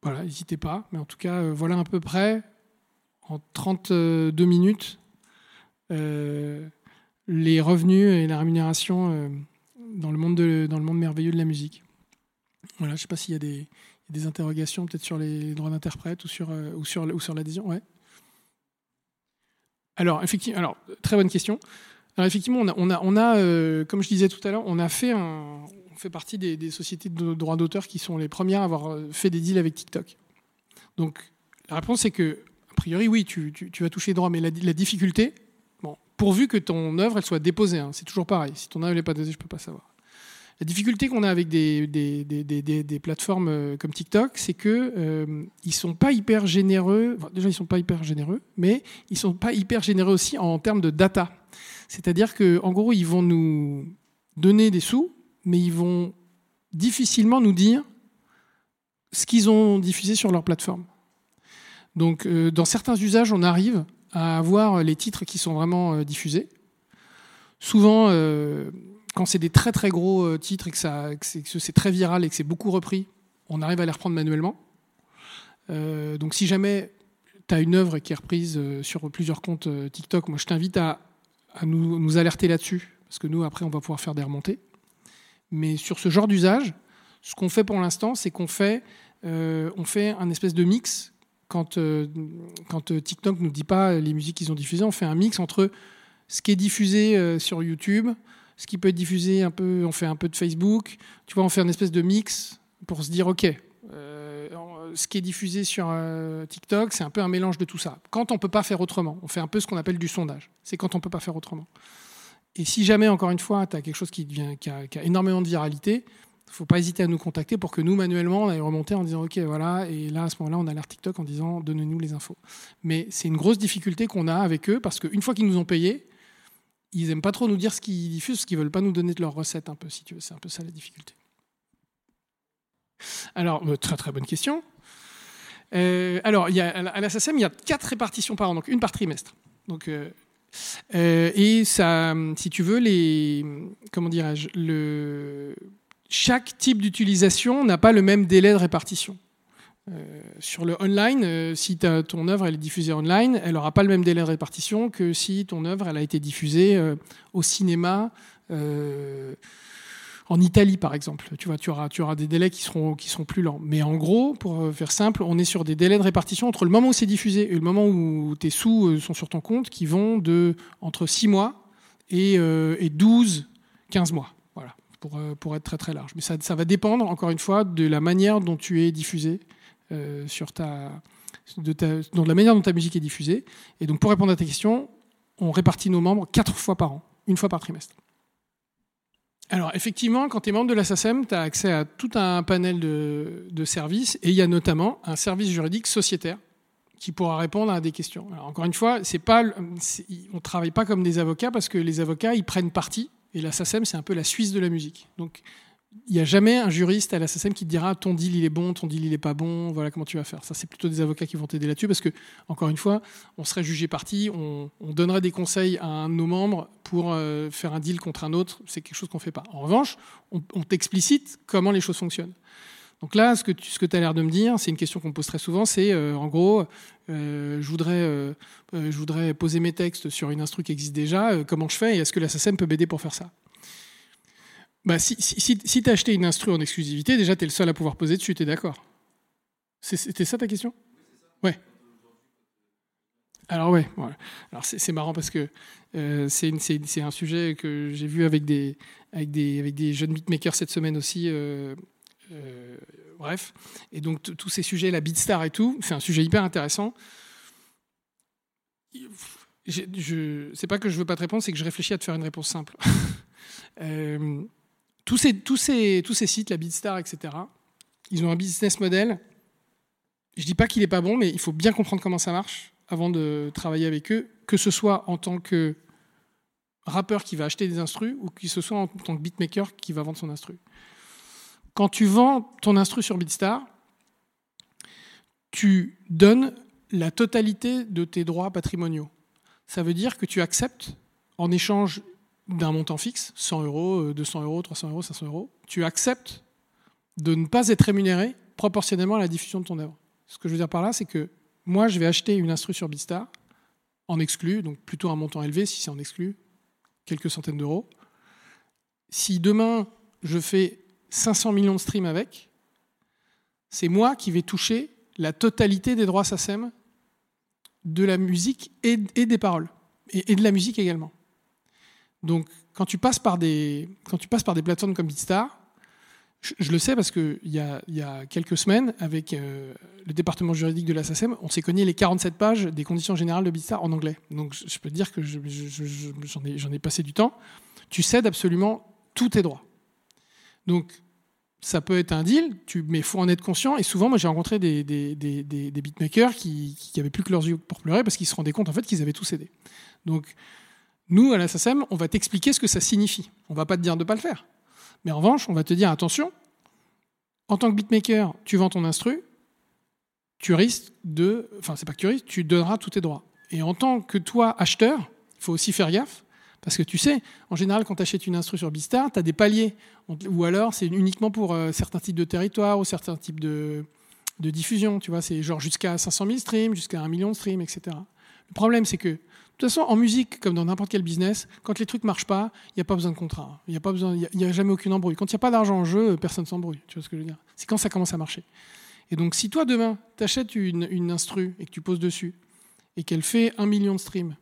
Voilà, n'hésitez pas. Mais en tout cas, voilà à peu près, en 32 minutes, les revenus et la rémunération dans, le monde dans le monde merveilleux de la musique. Voilà, je ne sais pas s'il y a des, interrogations peut-être sur les droits d'interprète ou sur, ou sur, ou sur l'adhésion. Ouais. Alors, effectivement, alors, très bonne question. Alors, effectivement, on a, on a, on a comme je disais tout à l'heure, on a fait un, fait partie des, sociétés de droits d'auteur qui sont les premières à avoir euh, fait des deals avec TikTok. Donc la réponse est que, a priori, oui, tu, vas toucher les droits, mais la, difficulté, bon, pourvu que ton œuvre elle soit déposée, hein, c'est toujours pareil. Si ton œuvre n'est pas déposée, je ne peux pas savoir. La difficulté qu'on a avec des, plateformes euh, comme TikTok, c'est que euh, ils sont pas hyper généreux. déjà, ils sont pas hyper généreux, mais ils sont pas hyper généreux aussi en termes de data. C'est-à-dire que, en gros, ils vont nous donner des sous, mais ils vont difficilement nous dire ce qu'ils ont diffusé sur leur plateforme. Donc, euh, dans certains usages, on arrive à avoir les titres qui sont vraiment euh, diffusés. Souvent, quand c'est des très très gros titres et que, c'est très viral et que c'est beaucoup repris, on arrive à les reprendre manuellement. donc, si jamais tu as une œuvre qui est reprise euh, sur plusieurs comptes euh, TikTok, moi je t'invite à, nous, alerter là-dessus, parce que nous, après, on va pouvoir faire des remontées. Mais sur ce genre d'usage, ce qu'on fait pour l'instant, c'est qu'on fait, euh, un espèce de mix. Quand, euh, quand euh, TikTok ne nous dit pas les musiques qu'ils ont diffusées, on fait un mix entre ce qui est diffusé euh, sur YouTube, ce qui peut être diffusé un peu, on fait un peu de Facebook. Tu vois, on fait un espèce de mix pour se dire, ok, euh, ce qui est diffusé sur euh, TikTok, c'est un peu un mélange de tout ça. Quand on peut pas faire autrement, on fait un peu ce qu'on appelle du sondage. C'est quand on peut pas faire autrement. Et si jamais, encore une fois, tu as quelque chose qui, devient, qui, a, énormément de viralité, il faut pas hésiter à nous contacter pour que nous, manuellement, on aille remonter en disant OK, voilà, et là, à ce moment-là, on alerte TikTok en disant donnez-nous les infos. Mais c'est une grosse difficulté qu'on a avec eux parce qu'une fois qu'ils nous ont payé, ils aiment pas trop nous dire ce qu'ils diffusent parce qu'ils veulent pas nous donner de leurs recettes, un peu, si tu veux. C'est un peu ça la difficulté. Alors, euh, très très bonne question. Euh, alors, à la SACEM, il y a quatre répartitions par an, donc une par trimestre. Donc, euh, et ça, si tu veux, les, comment le, chaque type d'utilisation n'a pas le même délai de répartition. Euh, sur le online, euh, si ton œuvre elle est diffusée online, elle n'aura pas le même délai de répartition que si ton œuvre elle a été diffusée euh, au cinéma en Italie, par exemple. Tu vois, tu auras, des délais qui seront, plus lents. Mais en gros, pour faire simple, on est sur des délais de répartition entre le moment où c'est diffusé et le moment où tes sous sont sur ton compte qui vont de entre 6 mois et, euh, et 12, 15 mois. Voilà, pour, être très très large. Mais ça va dépendre, encore une fois, de la manière dont tu es diffusé euh, sur ta, de ta, la manière dont ta musique est diffusée. Et donc, pour répondre à ta question, on répartit nos membres quatre fois par an, une fois par trimestre. Alors, effectivement, quand tu es membre de la SACEM, tu as accès à tout un panel de, de services et il y a notamment un service juridique sociétaire qui pourra répondre à des questions. Alors, encore une fois, c'est pas, on ne travaille pas comme des avocats parce que les avocats, ils prennent parti et la c'est un peu la Suisse de la musique. Donc, il n'y a jamais un juriste à la SACEM qui te dira ton deal il est bon, ton deal il est pas bon, voilà comment tu vas faire. Ça, c'est plutôt des avocats qui vont t'aider là-dessus parce que, encore une fois, on serait jugé parti, on, on donnerait des conseils à un de nos membres pour euh, faire un deal contre un autre. C'est quelque chose qu'on fait pas. En revanche, on, on t'explicite comment les choses fonctionnent. Donc là, ce que tu ce que as l'air de me dire, c'est une question qu'on me pose très souvent, c'est euh, en gros, euh, je, voudrais, je voudrais poser mes textes sur une instru qui existe déjà, comment je fais et est-ce que la SACEM peut m'aider pour faire ça? Bah, Si, si, si, si tu as acheté une instru en exclusivité, déjà tu es le seul à pouvoir poser dessus, tu es d'accord C'était ça ta question? Ouais. Alors ouais, voilà. Alors c'est marrant parce que euh, c'est un sujet que j'ai vu avec des, avec, des, avec des jeunes beatmakers cette semaine aussi. euh, euh, bref. Et donc tous ces sujets, la Beatstar et tout, c'est un sujet hyper intéressant. J'ai- Je, c'est pas que je veux pas te répondre, c'est que je réfléchis à te faire une réponse simple. Tous, ces, sites, la Beatstar, etc., ils ont un business model. Je dis pas qu'il est pas bon, mais il faut bien comprendre comment ça marche avant de travailler avec eux, que ce soit en tant que rappeur qui va acheter des instrus ou que ce soit en tant que beatmaker qui va vendre son instru. Quand tu vends ton instru sur Beatstar, tu donnes la totalité de tes droits patrimoniaux. Ça veut dire que tu acceptes, en échange d'un montant fixe, 100 euros, euh, 200 euros, 300 euros, 500 euros, tu acceptes de ne pas être rémunéré proportionnellement à la diffusion de ton œuvre. Ce que je veux dire par là, c'est que moi, je vais acheter une instru sur Beatstar, en exclu, donc plutôt un montant élevé si c'est en exclu, quelques centaines d'euros. Si demain, je fais 500 millions de streams avec, c'est moi qui vais toucher la totalité des droits SACEM de la musique et, des paroles, et de la musique également. Donc, quand tu passes par des, quand tu passes par des plateformes comme Beatstar, je, le sais parce qu'il y a, y a quelques semaines, avec euh, le département juridique de la on s'est cogné les 47 pages des conditions générales de Beatstar en anglais. Donc, je, peux te dire que je- je- je- je- j'en ai, ai passé du temps. Tu cèdes absolument tous tes droits. Donc, ça peut être un deal, tu, mais il faut en être conscient. Et souvent, moi, j'ai rencontré des, des, des, des- beatmakers qui, qui avaient plus que leurs yeux pour pleurer parce qu'ils se rendaient compte en fait qu'ils avaient tout cédé. Donc, nous, à la SACEM, on va t'expliquer ce que ça signifie. On va pas te dire de ne pas le faire. Mais en revanche, on va te dire attention, en tant que beatmaker, tu vends ton instru, tu risques de. Enfin, c'est pas que tu risques, tu donneras tous tes droits. Et en tant que toi, acheteur, il faut aussi faire gaffe. Parce que tu sais, en général, quand tu achètes une instru sur Beatstar, tu as des paliers. Ou alors, c'est uniquement pour euh, certains types de territoires ou certains types de, de diffusion, tu vois, c'est genre jusqu'à 500 000 streams, jusqu'à 1 million de streams, etc. Le problème, c'est que, toute façon, en musique, comme dans n'importe quel business, quand les trucs marchent pas, il n'y a pas besoin de contrat. Il n'y a, y a jamais aucune embrouille. Quand il n'y a pas d'argent en jeu, personne s'embrouille. Tu vois ce que je veux dire? C'est quand ça commence à marcher. Et donc, si toi, demain, tu achètes une, instru et que tu poses dessus, et qu'elle fait 1 million de streams,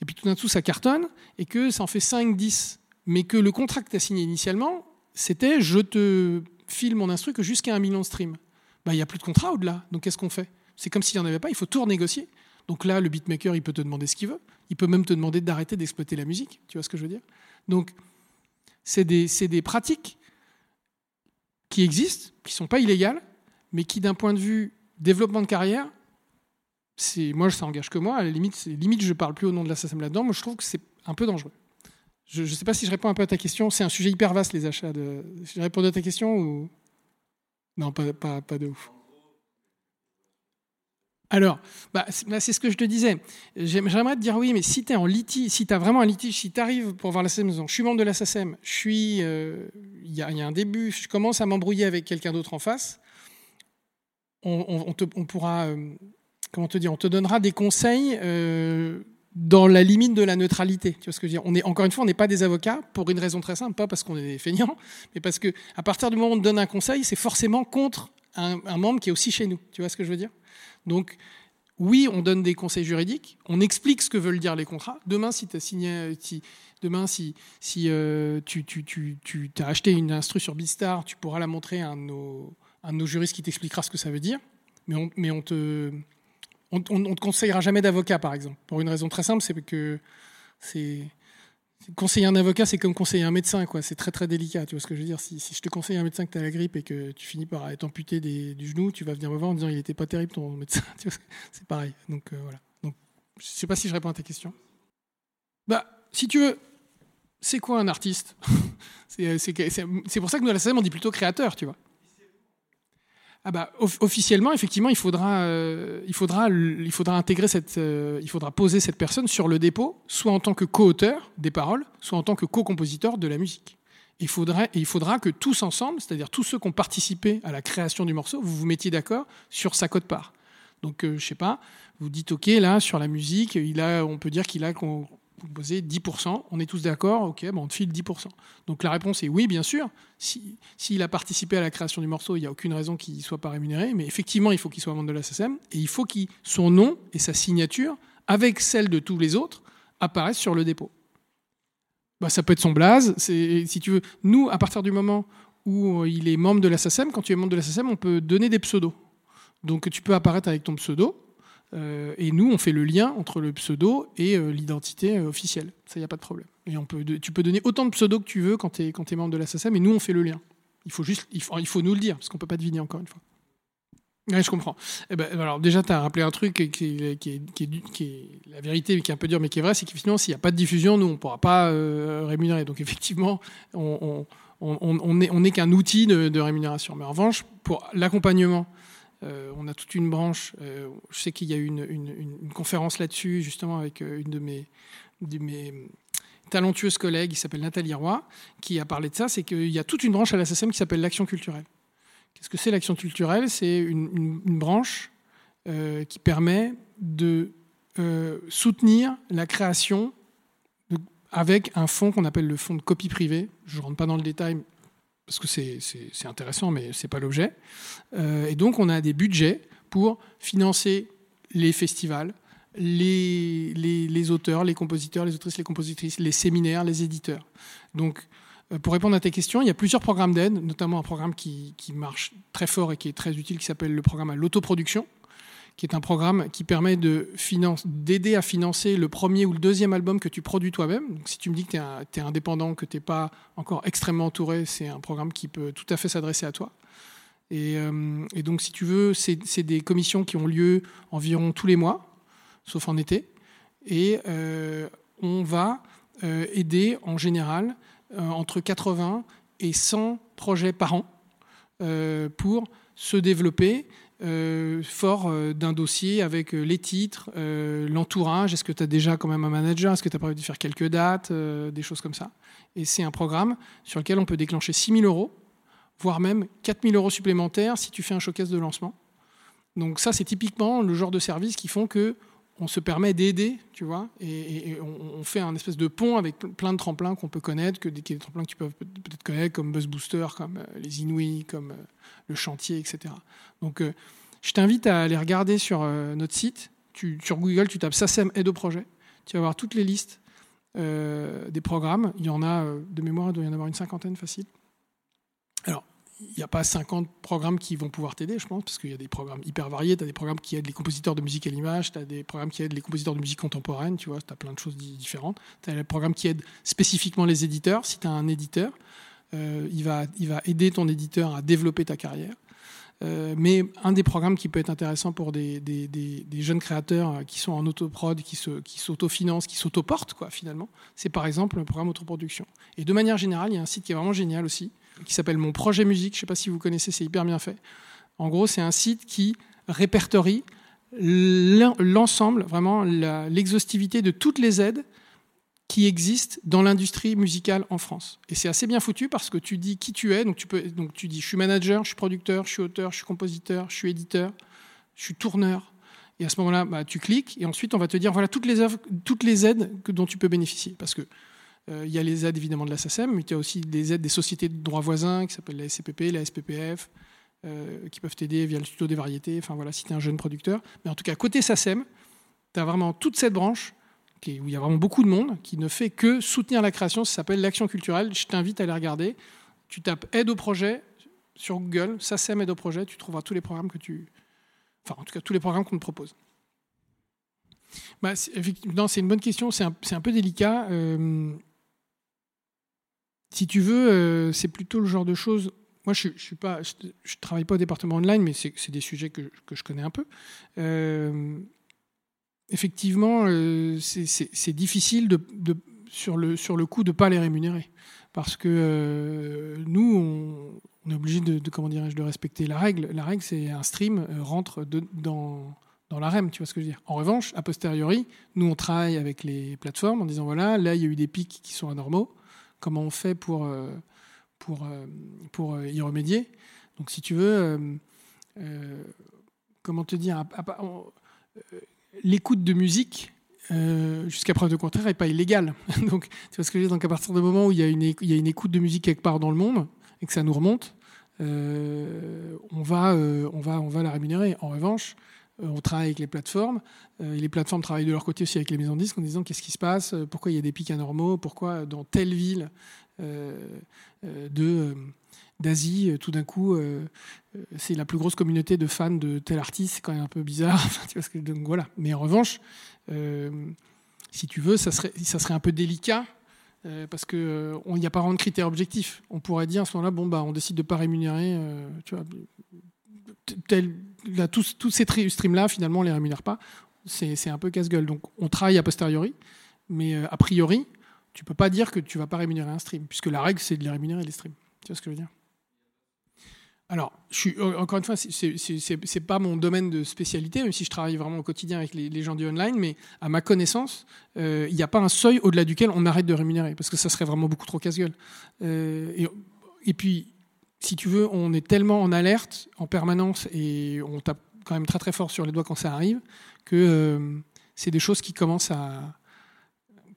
et puis tout d'un coup, ça cartonne, et que ça en fait 5, 10, mais que le contrat que tu as signé initialement, c'était je te file mon instru que jusqu'à 1 million de streams. Bah, il n'y a plus de contrat au-delà. Donc qu'est-ce qu'on fait? C'est comme s'il n'y en avait pas, il faut tout renégocier. Donc là, le beatmaker, il peut te demander ce qu'il veut. Il peut même te demander d'arrêter d'exploiter la musique. Tu vois ce que je veux dire? Donc, c'est des, des, pratiques qui existent, qui ne sont pas illégales, mais qui, d'un point de vue développement de carrière, c'est moi, ça engage que moi. À la limite, limite je ne parle plus au nom de l'assassin là-dedans. Moi, je trouve que c'est un peu dangereux. Je ne sais pas si je réponds un peu à ta question. C'est un sujet hyper vaste, les achats. De... Je réponds à ta question ou... Non, pas, pas, pas de ouf. Alors, bah, c'est ce que je te disais. J'aimerais te dire oui, mais si tu en litige, si tu as vraiment un litige, si tu arrives pour voir la SACEM, je suis membre de la SACEM, suis, euh, il y, a un début, je commence à m'embrouiller avec quelqu'un d'autre en face, on, pourra, euh, comment te dire, on te donnera des conseils euh, dans la limite de la neutralité. Tu vois ce que je veux dire? On est, Encore une fois, on n'est pas des avocats pour une raison très simple, pas parce qu'on est des feignants, mais parce que à partir du moment où on te donne un conseil, c'est forcément contre un, un membre qui est aussi chez nous. Tu vois ce que je veux dire? Donc, oui, on donne des conseils juridiques, on explique ce que veulent dire les contrats. Demain, si euh, tu, as acheté une instru sur Bistar, tu pourras la montrer à un de nos, juristes qui t'expliquera ce que ça veut dire. Mais on, mais te, on te conseillera jamais d'avocat, par exemple. Pour une raison très simple, c'est que c'est Conseiller un avocat, c'est comme conseiller un médecin, quoi. C'est très très délicat. Tu vois ce que je veux dire si, je te conseille un médecin que tu as la grippe et que tu finis par être amputé du genou, tu vas venir me voir en disant il n'était pas terrible ton médecin. c'est pareil. Donc euh, voilà. Donc je sais pas si je réponds à ta question. Bah, si tu veux, c'est quoi un artiste? C'est pour ça que nous à la on dit plutôt créateur, tu vois ah bah, officiellement, effectivement, il faudra, euh, il faudra, il faudra intégrer cette, euh, il faudra poser cette personne sur le dépôt, soit en tant que co-auteur des paroles, soit en tant que co-compositeur de la musique. Il faudra, il faudra que tous ensemble, c'est-à-dire tous ceux qui ont participé à la création du morceau, vous vous mettiez d'accord sur sa cote-part. Donc, euh, je sais pas, vous dites OK là sur la musique, il a, on peut dire qu'il a vous posez 10%, on est tous d'accord, ok, bon, on te file 10%. Donc la réponse est oui, bien sûr. S'il si, a participé à la création du morceau, il n'y a aucune raison qu'il ne soit pas rémunéré, mais effectivement, il faut qu'il soit membre de la SSM, et il faut que son nom et sa signature, avec celle de tous les autres, apparaissent sur le dépôt. Bah, ça peut être son blaze, si tu veux. Nous, à partir du moment où il est membre de la SSM, quand tu es membre de la SSM, on peut donner des pseudos. Donc tu peux apparaître avec ton pseudo, euh, et nous, on fait le lien entre le pseudo et euh, l'identité euh, officielle. Ça, il n'y a pas de problème. Et on peut, tu peux donner autant de pseudos que tu veux quand tu es, es, membre de la SACEM, mais nous, on fait le lien. Il faut juste, il faut, il faut nous le dire, parce qu'on ne peut pas deviner encore une fois. Je comprends. Eh ben, alors déjà, tu as rappelé un truc qui est, qui, est, qui, est, la vérité, qui est un peu dur, mais qui est vrai, c'est qu'effectivement, s'il n'y a pas de diffusion, nous, on ne pourra pas rémunérer. Donc effectivement, on, on, on n'est on qu'un outil de, rémunération. Mais en revanche, pour l'accompagnement euh, on a toute une branche. Euh, je sais qu'il y a eu une, conférence là-dessus, justement, avec euh, une de mes, talentueuses collègues, qui s'appelle Nathalie Roy, qui a parlé de ça. C'est qu'il y a toute une branche à la SSM qui s'appelle l'action culturelle. Qu'est-ce que c'est l'action culturelle? C'est une, branche qui permet de soutenir la création avec un fonds qu'on appelle le fonds de copie privée. Je ne rentre pas dans le détail, parce que c'est intéressant, mais ce n'est pas l'objet. Euh, et donc, on a des budgets pour financer les festivals, les, les, auteurs, les compositeurs, les autrices, les compositrices, les séminaires, les éditeurs. Donc, euh, pour répondre à ta question, il y a plusieurs programmes d'aide, notamment un programme qui, qui, marche très fort et qui est très utile, qui s'appelle le programme à l'autoproduction, qui est un programme qui permet d'aider à financer le premier ou le deuxième album que tu produis toi-même. Donc, si tu me dis que tu es, indépendant, que tu n'es pas encore extrêmement entouré, c'est un programme qui peut tout à fait s'adresser à toi. Et, euh, donc, si tu veux, c'est des commissions qui ont lieu environ tous les mois, sauf en été. Et euh, on va euh, aider en général entre 80 et 100 projets par an pour se développer euh, fort euh, d'un dossier avec euh, les titres, l'entourage. Est-ce que tu as déjà quand même un manager? Est-ce que tu as prévu de faire quelques dates Des choses comme ça? Et c'est un programme sur lequel on peut déclencher 6 000 euros, voire même 4 000 euros supplémentaires si tu fais un showcase de lancement. Donc ça, c'est typiquement le genre de services qui font que on se permet d'aider, tu vois, et, on, fait un espèce de pont avec plein de tremplins qu'on peut connaître, que des, tremplins que tu peux peut-être connaître, comme Buzz Booster, comme euh, les Inouïs, comme euh, le chantier, etc. Donc, euh, je t'invite à aller regarder sur notre site. Sur Google, tu tapes SACEM aide au projet. Tu vas voir toutes les listes des programmes. Il y en a, de mémoire, il doit y en avoir une cinquantaine facile. Il n'y a pas 50 programmes qui vont pouvoir t'aider, je pense, parce qu'il y a des programmes hyper variés. Tu as des programmes qui aident les compositeurs de musique à l'image, tu as des programmes qui aident les compositeurs de musique contemporaine, tu vois, tu as plein de choses différentes. Tu as des programmes qui aident spécifiquement les éditeurs. Si tu as un éditeur, euh, il, va, il va aider ton éditeur à développer ta carrière. Euh, mais un des programmes qui peut être intéressant pour des, jeunes créateurs qui sont en autoprod, qui s'autofinancent, qui s'autoportent, quoi, finalement, c'est par exemple le programme autoproduction. Et de manière générale, il y a un site qui est vraiment génial aussi, qui s'appelle Mon Projet Musique. Je ne sais pas si vous connaissez, c'est hyper bien fait. En gros, c'est un site qui répertorie l'ensemble, vraiment l'exhaustivité de toutes les aides qui existent dans l'industrie musicale en France. Et c'est assez bien foutu parce que tu dis qui tu es, donc tu, peux, donc tu dis je suis manager, je suis producteur, je suis auteur, je suis compositeur, je suis éditeur, je suis tourneur. Et à ce moment-là, bah, tu cliques et ensuite on va te dire voilà toutes les, toutes les aides dont tu peux bénéficier. Parce que il y a les aides évidemment de la SACEM, mais il y a aussi des aides des sociétés de droit voisin qui s'appellent la SCPP, la SPPF, euh, qui peuvent t'aider via le studio des variétés, enfin voilà, si tu es un jeune producteur. Mais en tout cas, côté SACEM, tu as vraiment toute cette branche où il y a vraiment beaucoup de monde qui ne fait que soutenir la création. Ça s'appelle l'action culturelle. Je t'invite à aller regarder. Tu tapes aide au projet sur Google, SACEM aide au projet, tu trouveras tous les programmes que tu. Enfin, en tout cas, tous les programmes qu'on te propose. Bah, c'est une bonne question. C'est un, un, peu délicat. Euh, si tu veux, euh, c'est plutôt le genre de choses. Moi, je suis pas, je, travaille pas au département online, mais c'est des sujets que, je connais un peu. Euh, effectivement, euh, c'est difficile de, sur, le, sur le coup de ne pas les rémunérer. Parce que nous, on, est obligé de, comment respecter la règle. La règle, c'est un stream rentre dans, dans la REM, tu vois ce que je veux dire. En revanche, a posteriori, nous, on travaille avec les plateformes en disant, voilà, là, il y a eu des pics qui sont anormaux comment on fait pour, euh, pour, euh, pour euh, y remédier. Donc, si tu veux, comment te dire, l'écoute de musique, jusqu'à preuve de contraire, n'est pas illégale. Donc, tu vois ce que je veux dire Donc, à partir du moment où il y, a une, il y a une écoute de musique quelque part dans le monde et que ça nous remonte, on, va, on, va, on va la rémunérer. En revanche, on travaille avec les plateformes, euh, et les plateformes travaillent de leur côté aussi avec les maisons de disques en disant qu'est-ce qui se passe, euh, pourquoi il y a des pics anormaux, pourquoi dans telle ville d'Asie, tout d'un coup, c'est la plus grosse communauté de fans de tel artiste, c'est quand même un peu bizarre. donc voilà. Mais en revanche, si tu veux, ça serait, ça serait un peu délicat parce qu'il n'y a pas vraiment de critères objectifs. On pourrait dire à ce moment-là, bon, bah, on décide de ne pas rémunérer tu vois, tel, tous, ces streams-là, finalement, on ne les rémunère pas. C'est un peu casse-gueule. Donc, on travaille a posteriori, mais euh, a priori, tu peux pas dire que tu vas pas rémunérer un stream, puisque la règle, c'est de les rémunérer, les streams. Tu vois ce que je veux dire? Alors, suis, encore une fois, c'est pas mon domaine de spécialité, même si je travaille vraiment au quotidien avec les, gens du online, mais à ma connaissance, euh, il n'y a pas un seuil au-delà duquel on arrête de rémunérer, parce que ça serait vraiment beaucoup trop casse-gueule. Euh, et, puis, si tu veux, on est tellement en alerte en permanence et on tape quand même très très fort sur les doigts quand ça arrive que euh, c'est des choses qui commencent à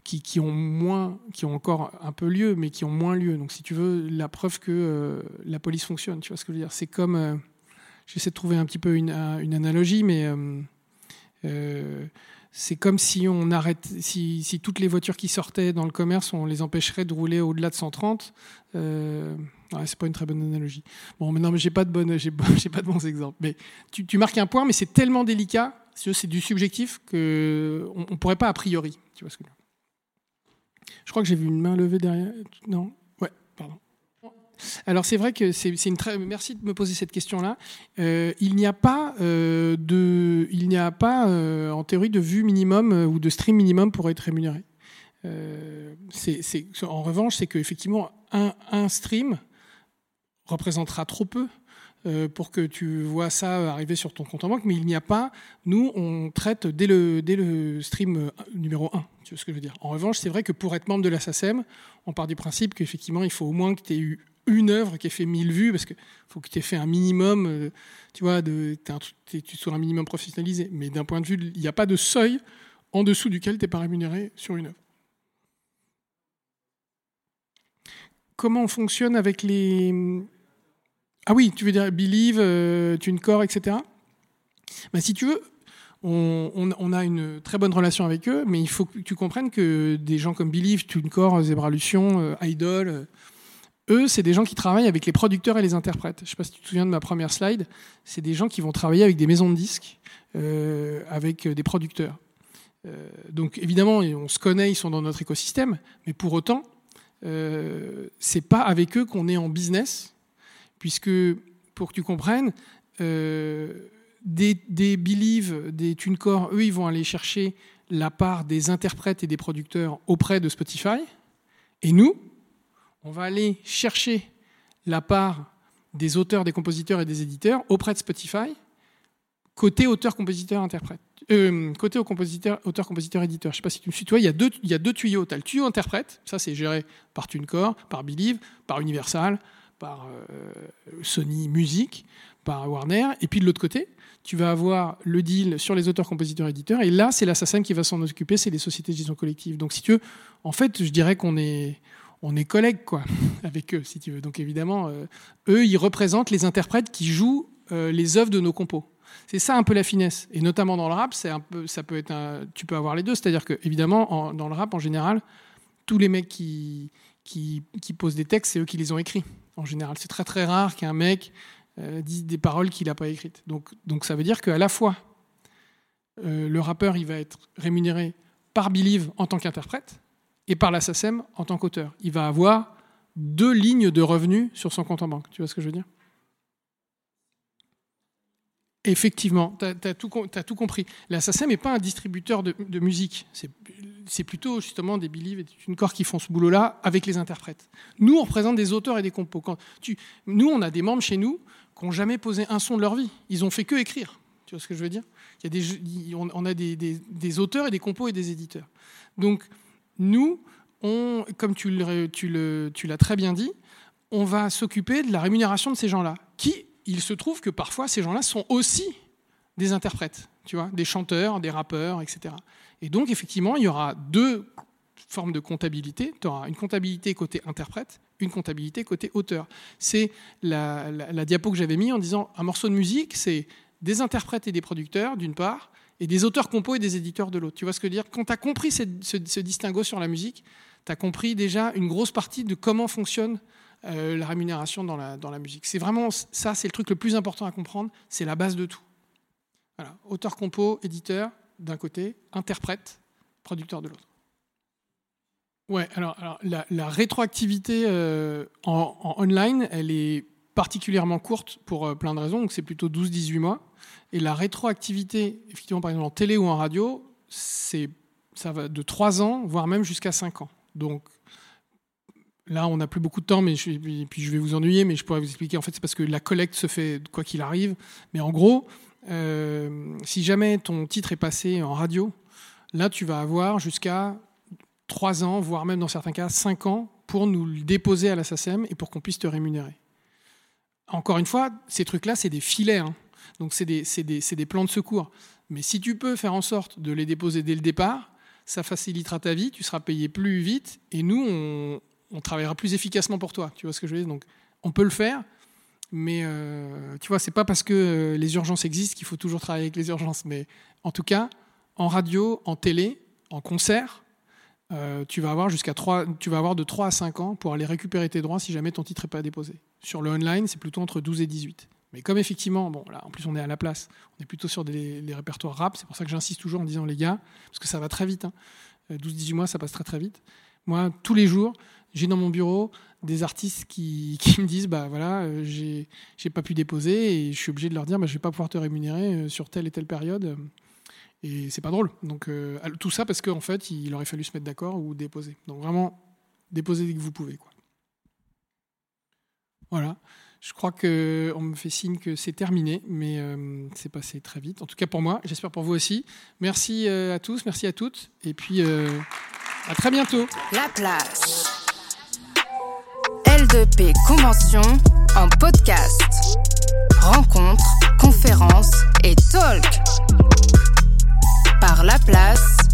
qui, ont moins, qui ont encore un peu lieu, mais qui ont moins lieu. Donc, si tu veux, la preuve que euh, la police fonctionne, tu vois ce que je veux dire C'est comme, euh, j'essaie de trouver un petit peu une, une analogie, mais c'est comme si on arrête, si, si, toutes les voitures qui sortaient dans le commerce, on les empêcherait de rouler au-delà de 130. Ouais, c'est pas une très bonne analogie. Bon, mais non, mais j'ai pas de bonne, j'ai, pas de bons exemples. Mais tu, marques un point, mais c'est tellement délicat, c'est du subjectif que on, pourrait pas a priori. Tu vois ce que je crois que j'ai vu une main levée derrière. Non, ouais, pardon. Alors c'est vrai que c'est une très. Merci de me poser cette question-là. Euh, il n'y a pas euh, de, il n'y a pas euh, en théorie de vue minimum ou de stream minimum pour être rémunéré. en revanche, c'est qu'effectivement un stream représentera trop peu pour que tu vois ça arriver sur ton compte en banque, mais il n'y a pas. Nous, on traite dès le, dès le stream numéro 1. Tu vois ce que je veux dire En revanche, c'est vrai que pour être membre de la SACEM, on part du principe qu'effectivement, il faut au moins que tu aies eu une œuvre qui ait fait 1000 vues, parce qu'il faut que tu aies fait un minimum, euh, tu vois, tu sois un minimum professionnalisé. Mais d'un point de vue, il n'y a pas de seuil en dessous duquel tu n'es pas rémunéré sur une œuvre. Comment on fonctionne avec les... Ah oui, tu veux dire Believe, euh, etc. Ben, si tu veux, on, a une très bonne relation avec eux, mais il faut que tu comprennes que des gens comme Believe, TuneCore, Zebralution, euh, Idol, euh, eux, c'est des gens qui travaillent avec les producteurs et les interprètes. Je ne sais pas si tu te souviens de ma première slide. C'est des gens qui vont travailler avec des maisons de disques, euh, avec des producteurs. donc évidemment, on se connaît, ils sont dans notre écosystème, mais pour autant, c'est pas avec eux qu'on est en business, puisque pour que tu comprennes, des, des Believe, des TuneCore, eux, ils vont aller chercher la part des interprètes et des producteurs auprès de Spotify. Et nous, on va aller chercher la part des auteurs, des compositeurs et des éditeurs auprès de Spotify, côté auteur-compositeur interprète. Euh, côté compositeur, auteur, compositeur, éditeur. Je sais pas si tu me suis. Toi, il y a deux, y a deux tuyaux. Tu as le tuyau interprète, ça c'est géré par TuneCore, par Believe, par Universal, par euh, Sony Music, par Warner. Et puis de l'autre côté, tu vas avoir le deal sur les auteurs, compositeurs, éditeurs. Et là, c'est l'assassin qui va s'en occuper, c'est les sociétés de gestion collective. Donc, si tu veux, en fait, je dirais qu'on est, on est collègues, quoi, avec eux, si tu veux. Donc, évidemment, euh, eux, ils représentent les interprètes qui jouent euh, les œuvres de nos compos. C'est ça un peu la finesse. Et notamment dans le rap, un peu, ça peut être un, tu peux avoir les deux. C'est-à-dire que, évidemment, dans le rap, en général, tous les mecs qui, qui posent des textes, c'est eux qui les ont écrits. En général, c'est très très rare qu'un mec euh, dit des paroles qu'il n'a pas écrites. Donc, donc ça veut dire qu'à la fois, euh, le rappeur il va être rémunéré par Believe en tant qu'interprète et par la en tant qu'auteur. Il va avoir deux lignes de revenus sur son compte en banque. Tu vois ce que je veux dire? Effectivement, tu as, tout compris. La SACEM n'est pas un distributeur de, musique. C'est plutôt justement des Believe et une corps qui font ce boulot-là avec les interprètes. Nous, on représente des auteurs et des compos. nous, on a des membres chez nous qui n'ont jamais posé un son de leur vie. Ils ont fait que écrire. Tu vois ce que je veux dire? Il y a On a des, auteurs et des compos et des éditeurs. Donc, nous, comme tu l'as très bien dit, on va s'occuper de la rémunération de ces gens-là. Qui, il se trouve que parfois, ces gens-là sont aussi des interprètes, tu vois, des chanteurs, des rappeurs, etc. Et donc, effectivement, il y aura deux forme de comptabilité. Tu auras une comptabilité côté interprète, une comptabilité côté auteur. C'est la, diapo que j'avais mis en disant un morceau de musique, c'est des interprètes et des producteurs, d'une part, et des auteurs compos et des éditeurs de l'autre. Tu vois ce que je veux dire? Quand tu as compris ce, distinguo sur la musique, tu as compris déjà une grosse partie de comment fonctionne euh, la rémunération dans la, dans la musique. C'est vraiment ça, c'est le truc le plus important à comprendre, c'est la base de tout. Voilà. Auteur, compo, éditeur d'un côté, interprète, producteur de l'autre. Ouais, alors, la, rétroactivité euh, en, online, elle est particulièrement courte pour euh, plein de raisons, donc c'est plutôt 12-18 mois. Et la rétroactivité, effectivement, par exemple en télé ou en radio, c'est ça va de 3 ans, voire même jusqu'à 5 ans. Donc là, on n'a plus beaucoup de temps, mais puis je vais vous ennuyer, mais je pourrais vous expliquer. En fait, c'est parce que la collecte se fait quoi qu'il arrive. Mais en gros, si jamais ton titre est passé en radio, là, tu vas avoir jusqu'à trois ans, voire même dans certains cas cinq ans, pour nous le déposer à la SACEM et pour qu'on puisse te rémunérer. Encore une fois, ces trucs-là, c'est des filets, hein. donc c'est des, plans de secours. Mais si tu peux faire en sorte de les déposer dès le départ, ça facilitera ta vie, tu seras payé plus vite, et nous, on travaillera plus efficacement pour toi. Tu vois ce que je veux dire? Donc, on peut le faire, mais euh, tu vois, c'est pas parce que euh, les urgences existent qu'il faut toujours travailler avec les urgences. Mais en tout cas, en radio, en télé, en concert, euh, tu, vas avoir jusqu'à 3, tu vas avoir de 3 à 5 ans pour aller récupérer tes droits si jamais ton titre n'est pas déposé. Sur le online, c'est plutôt entre 12 et 18. Mais comme effectivement, bon, là, en plus on est à la place, on est plutôt sur des, les répertoires rap, c'est pour ça que j'insiste toujours en disant les gars, parce que ça va très vite. 12-18 hein. mois, ça passe très très vite. Moi, tous les jours, j'ai dans mon bureau des artistes qui, me disent bah voilà, euh, j'ai, j'ai pas pu déposer et je suis obligé de leur dire bah, je vais pas pouvoir te rémunérer euh, sur telle et telle période. Et c'est pas drôle. Donc euh, tout ça parce qu'en fait, il aurait fallu se mettre d'accord ou déposer. Donc vraiment, déposez dès que vous pouvez. Quoi. Voilà. Je crois qu'on me fait signe que c'est terminé, mais c'est passé très vite. En tout cas pour moi, j'espère pour vous aussi. Merci à tous, merci à toutes, et puis à très bientôt. La place. L2 L2P Convention en podcast. Rencontres, conférences et talk. Par la place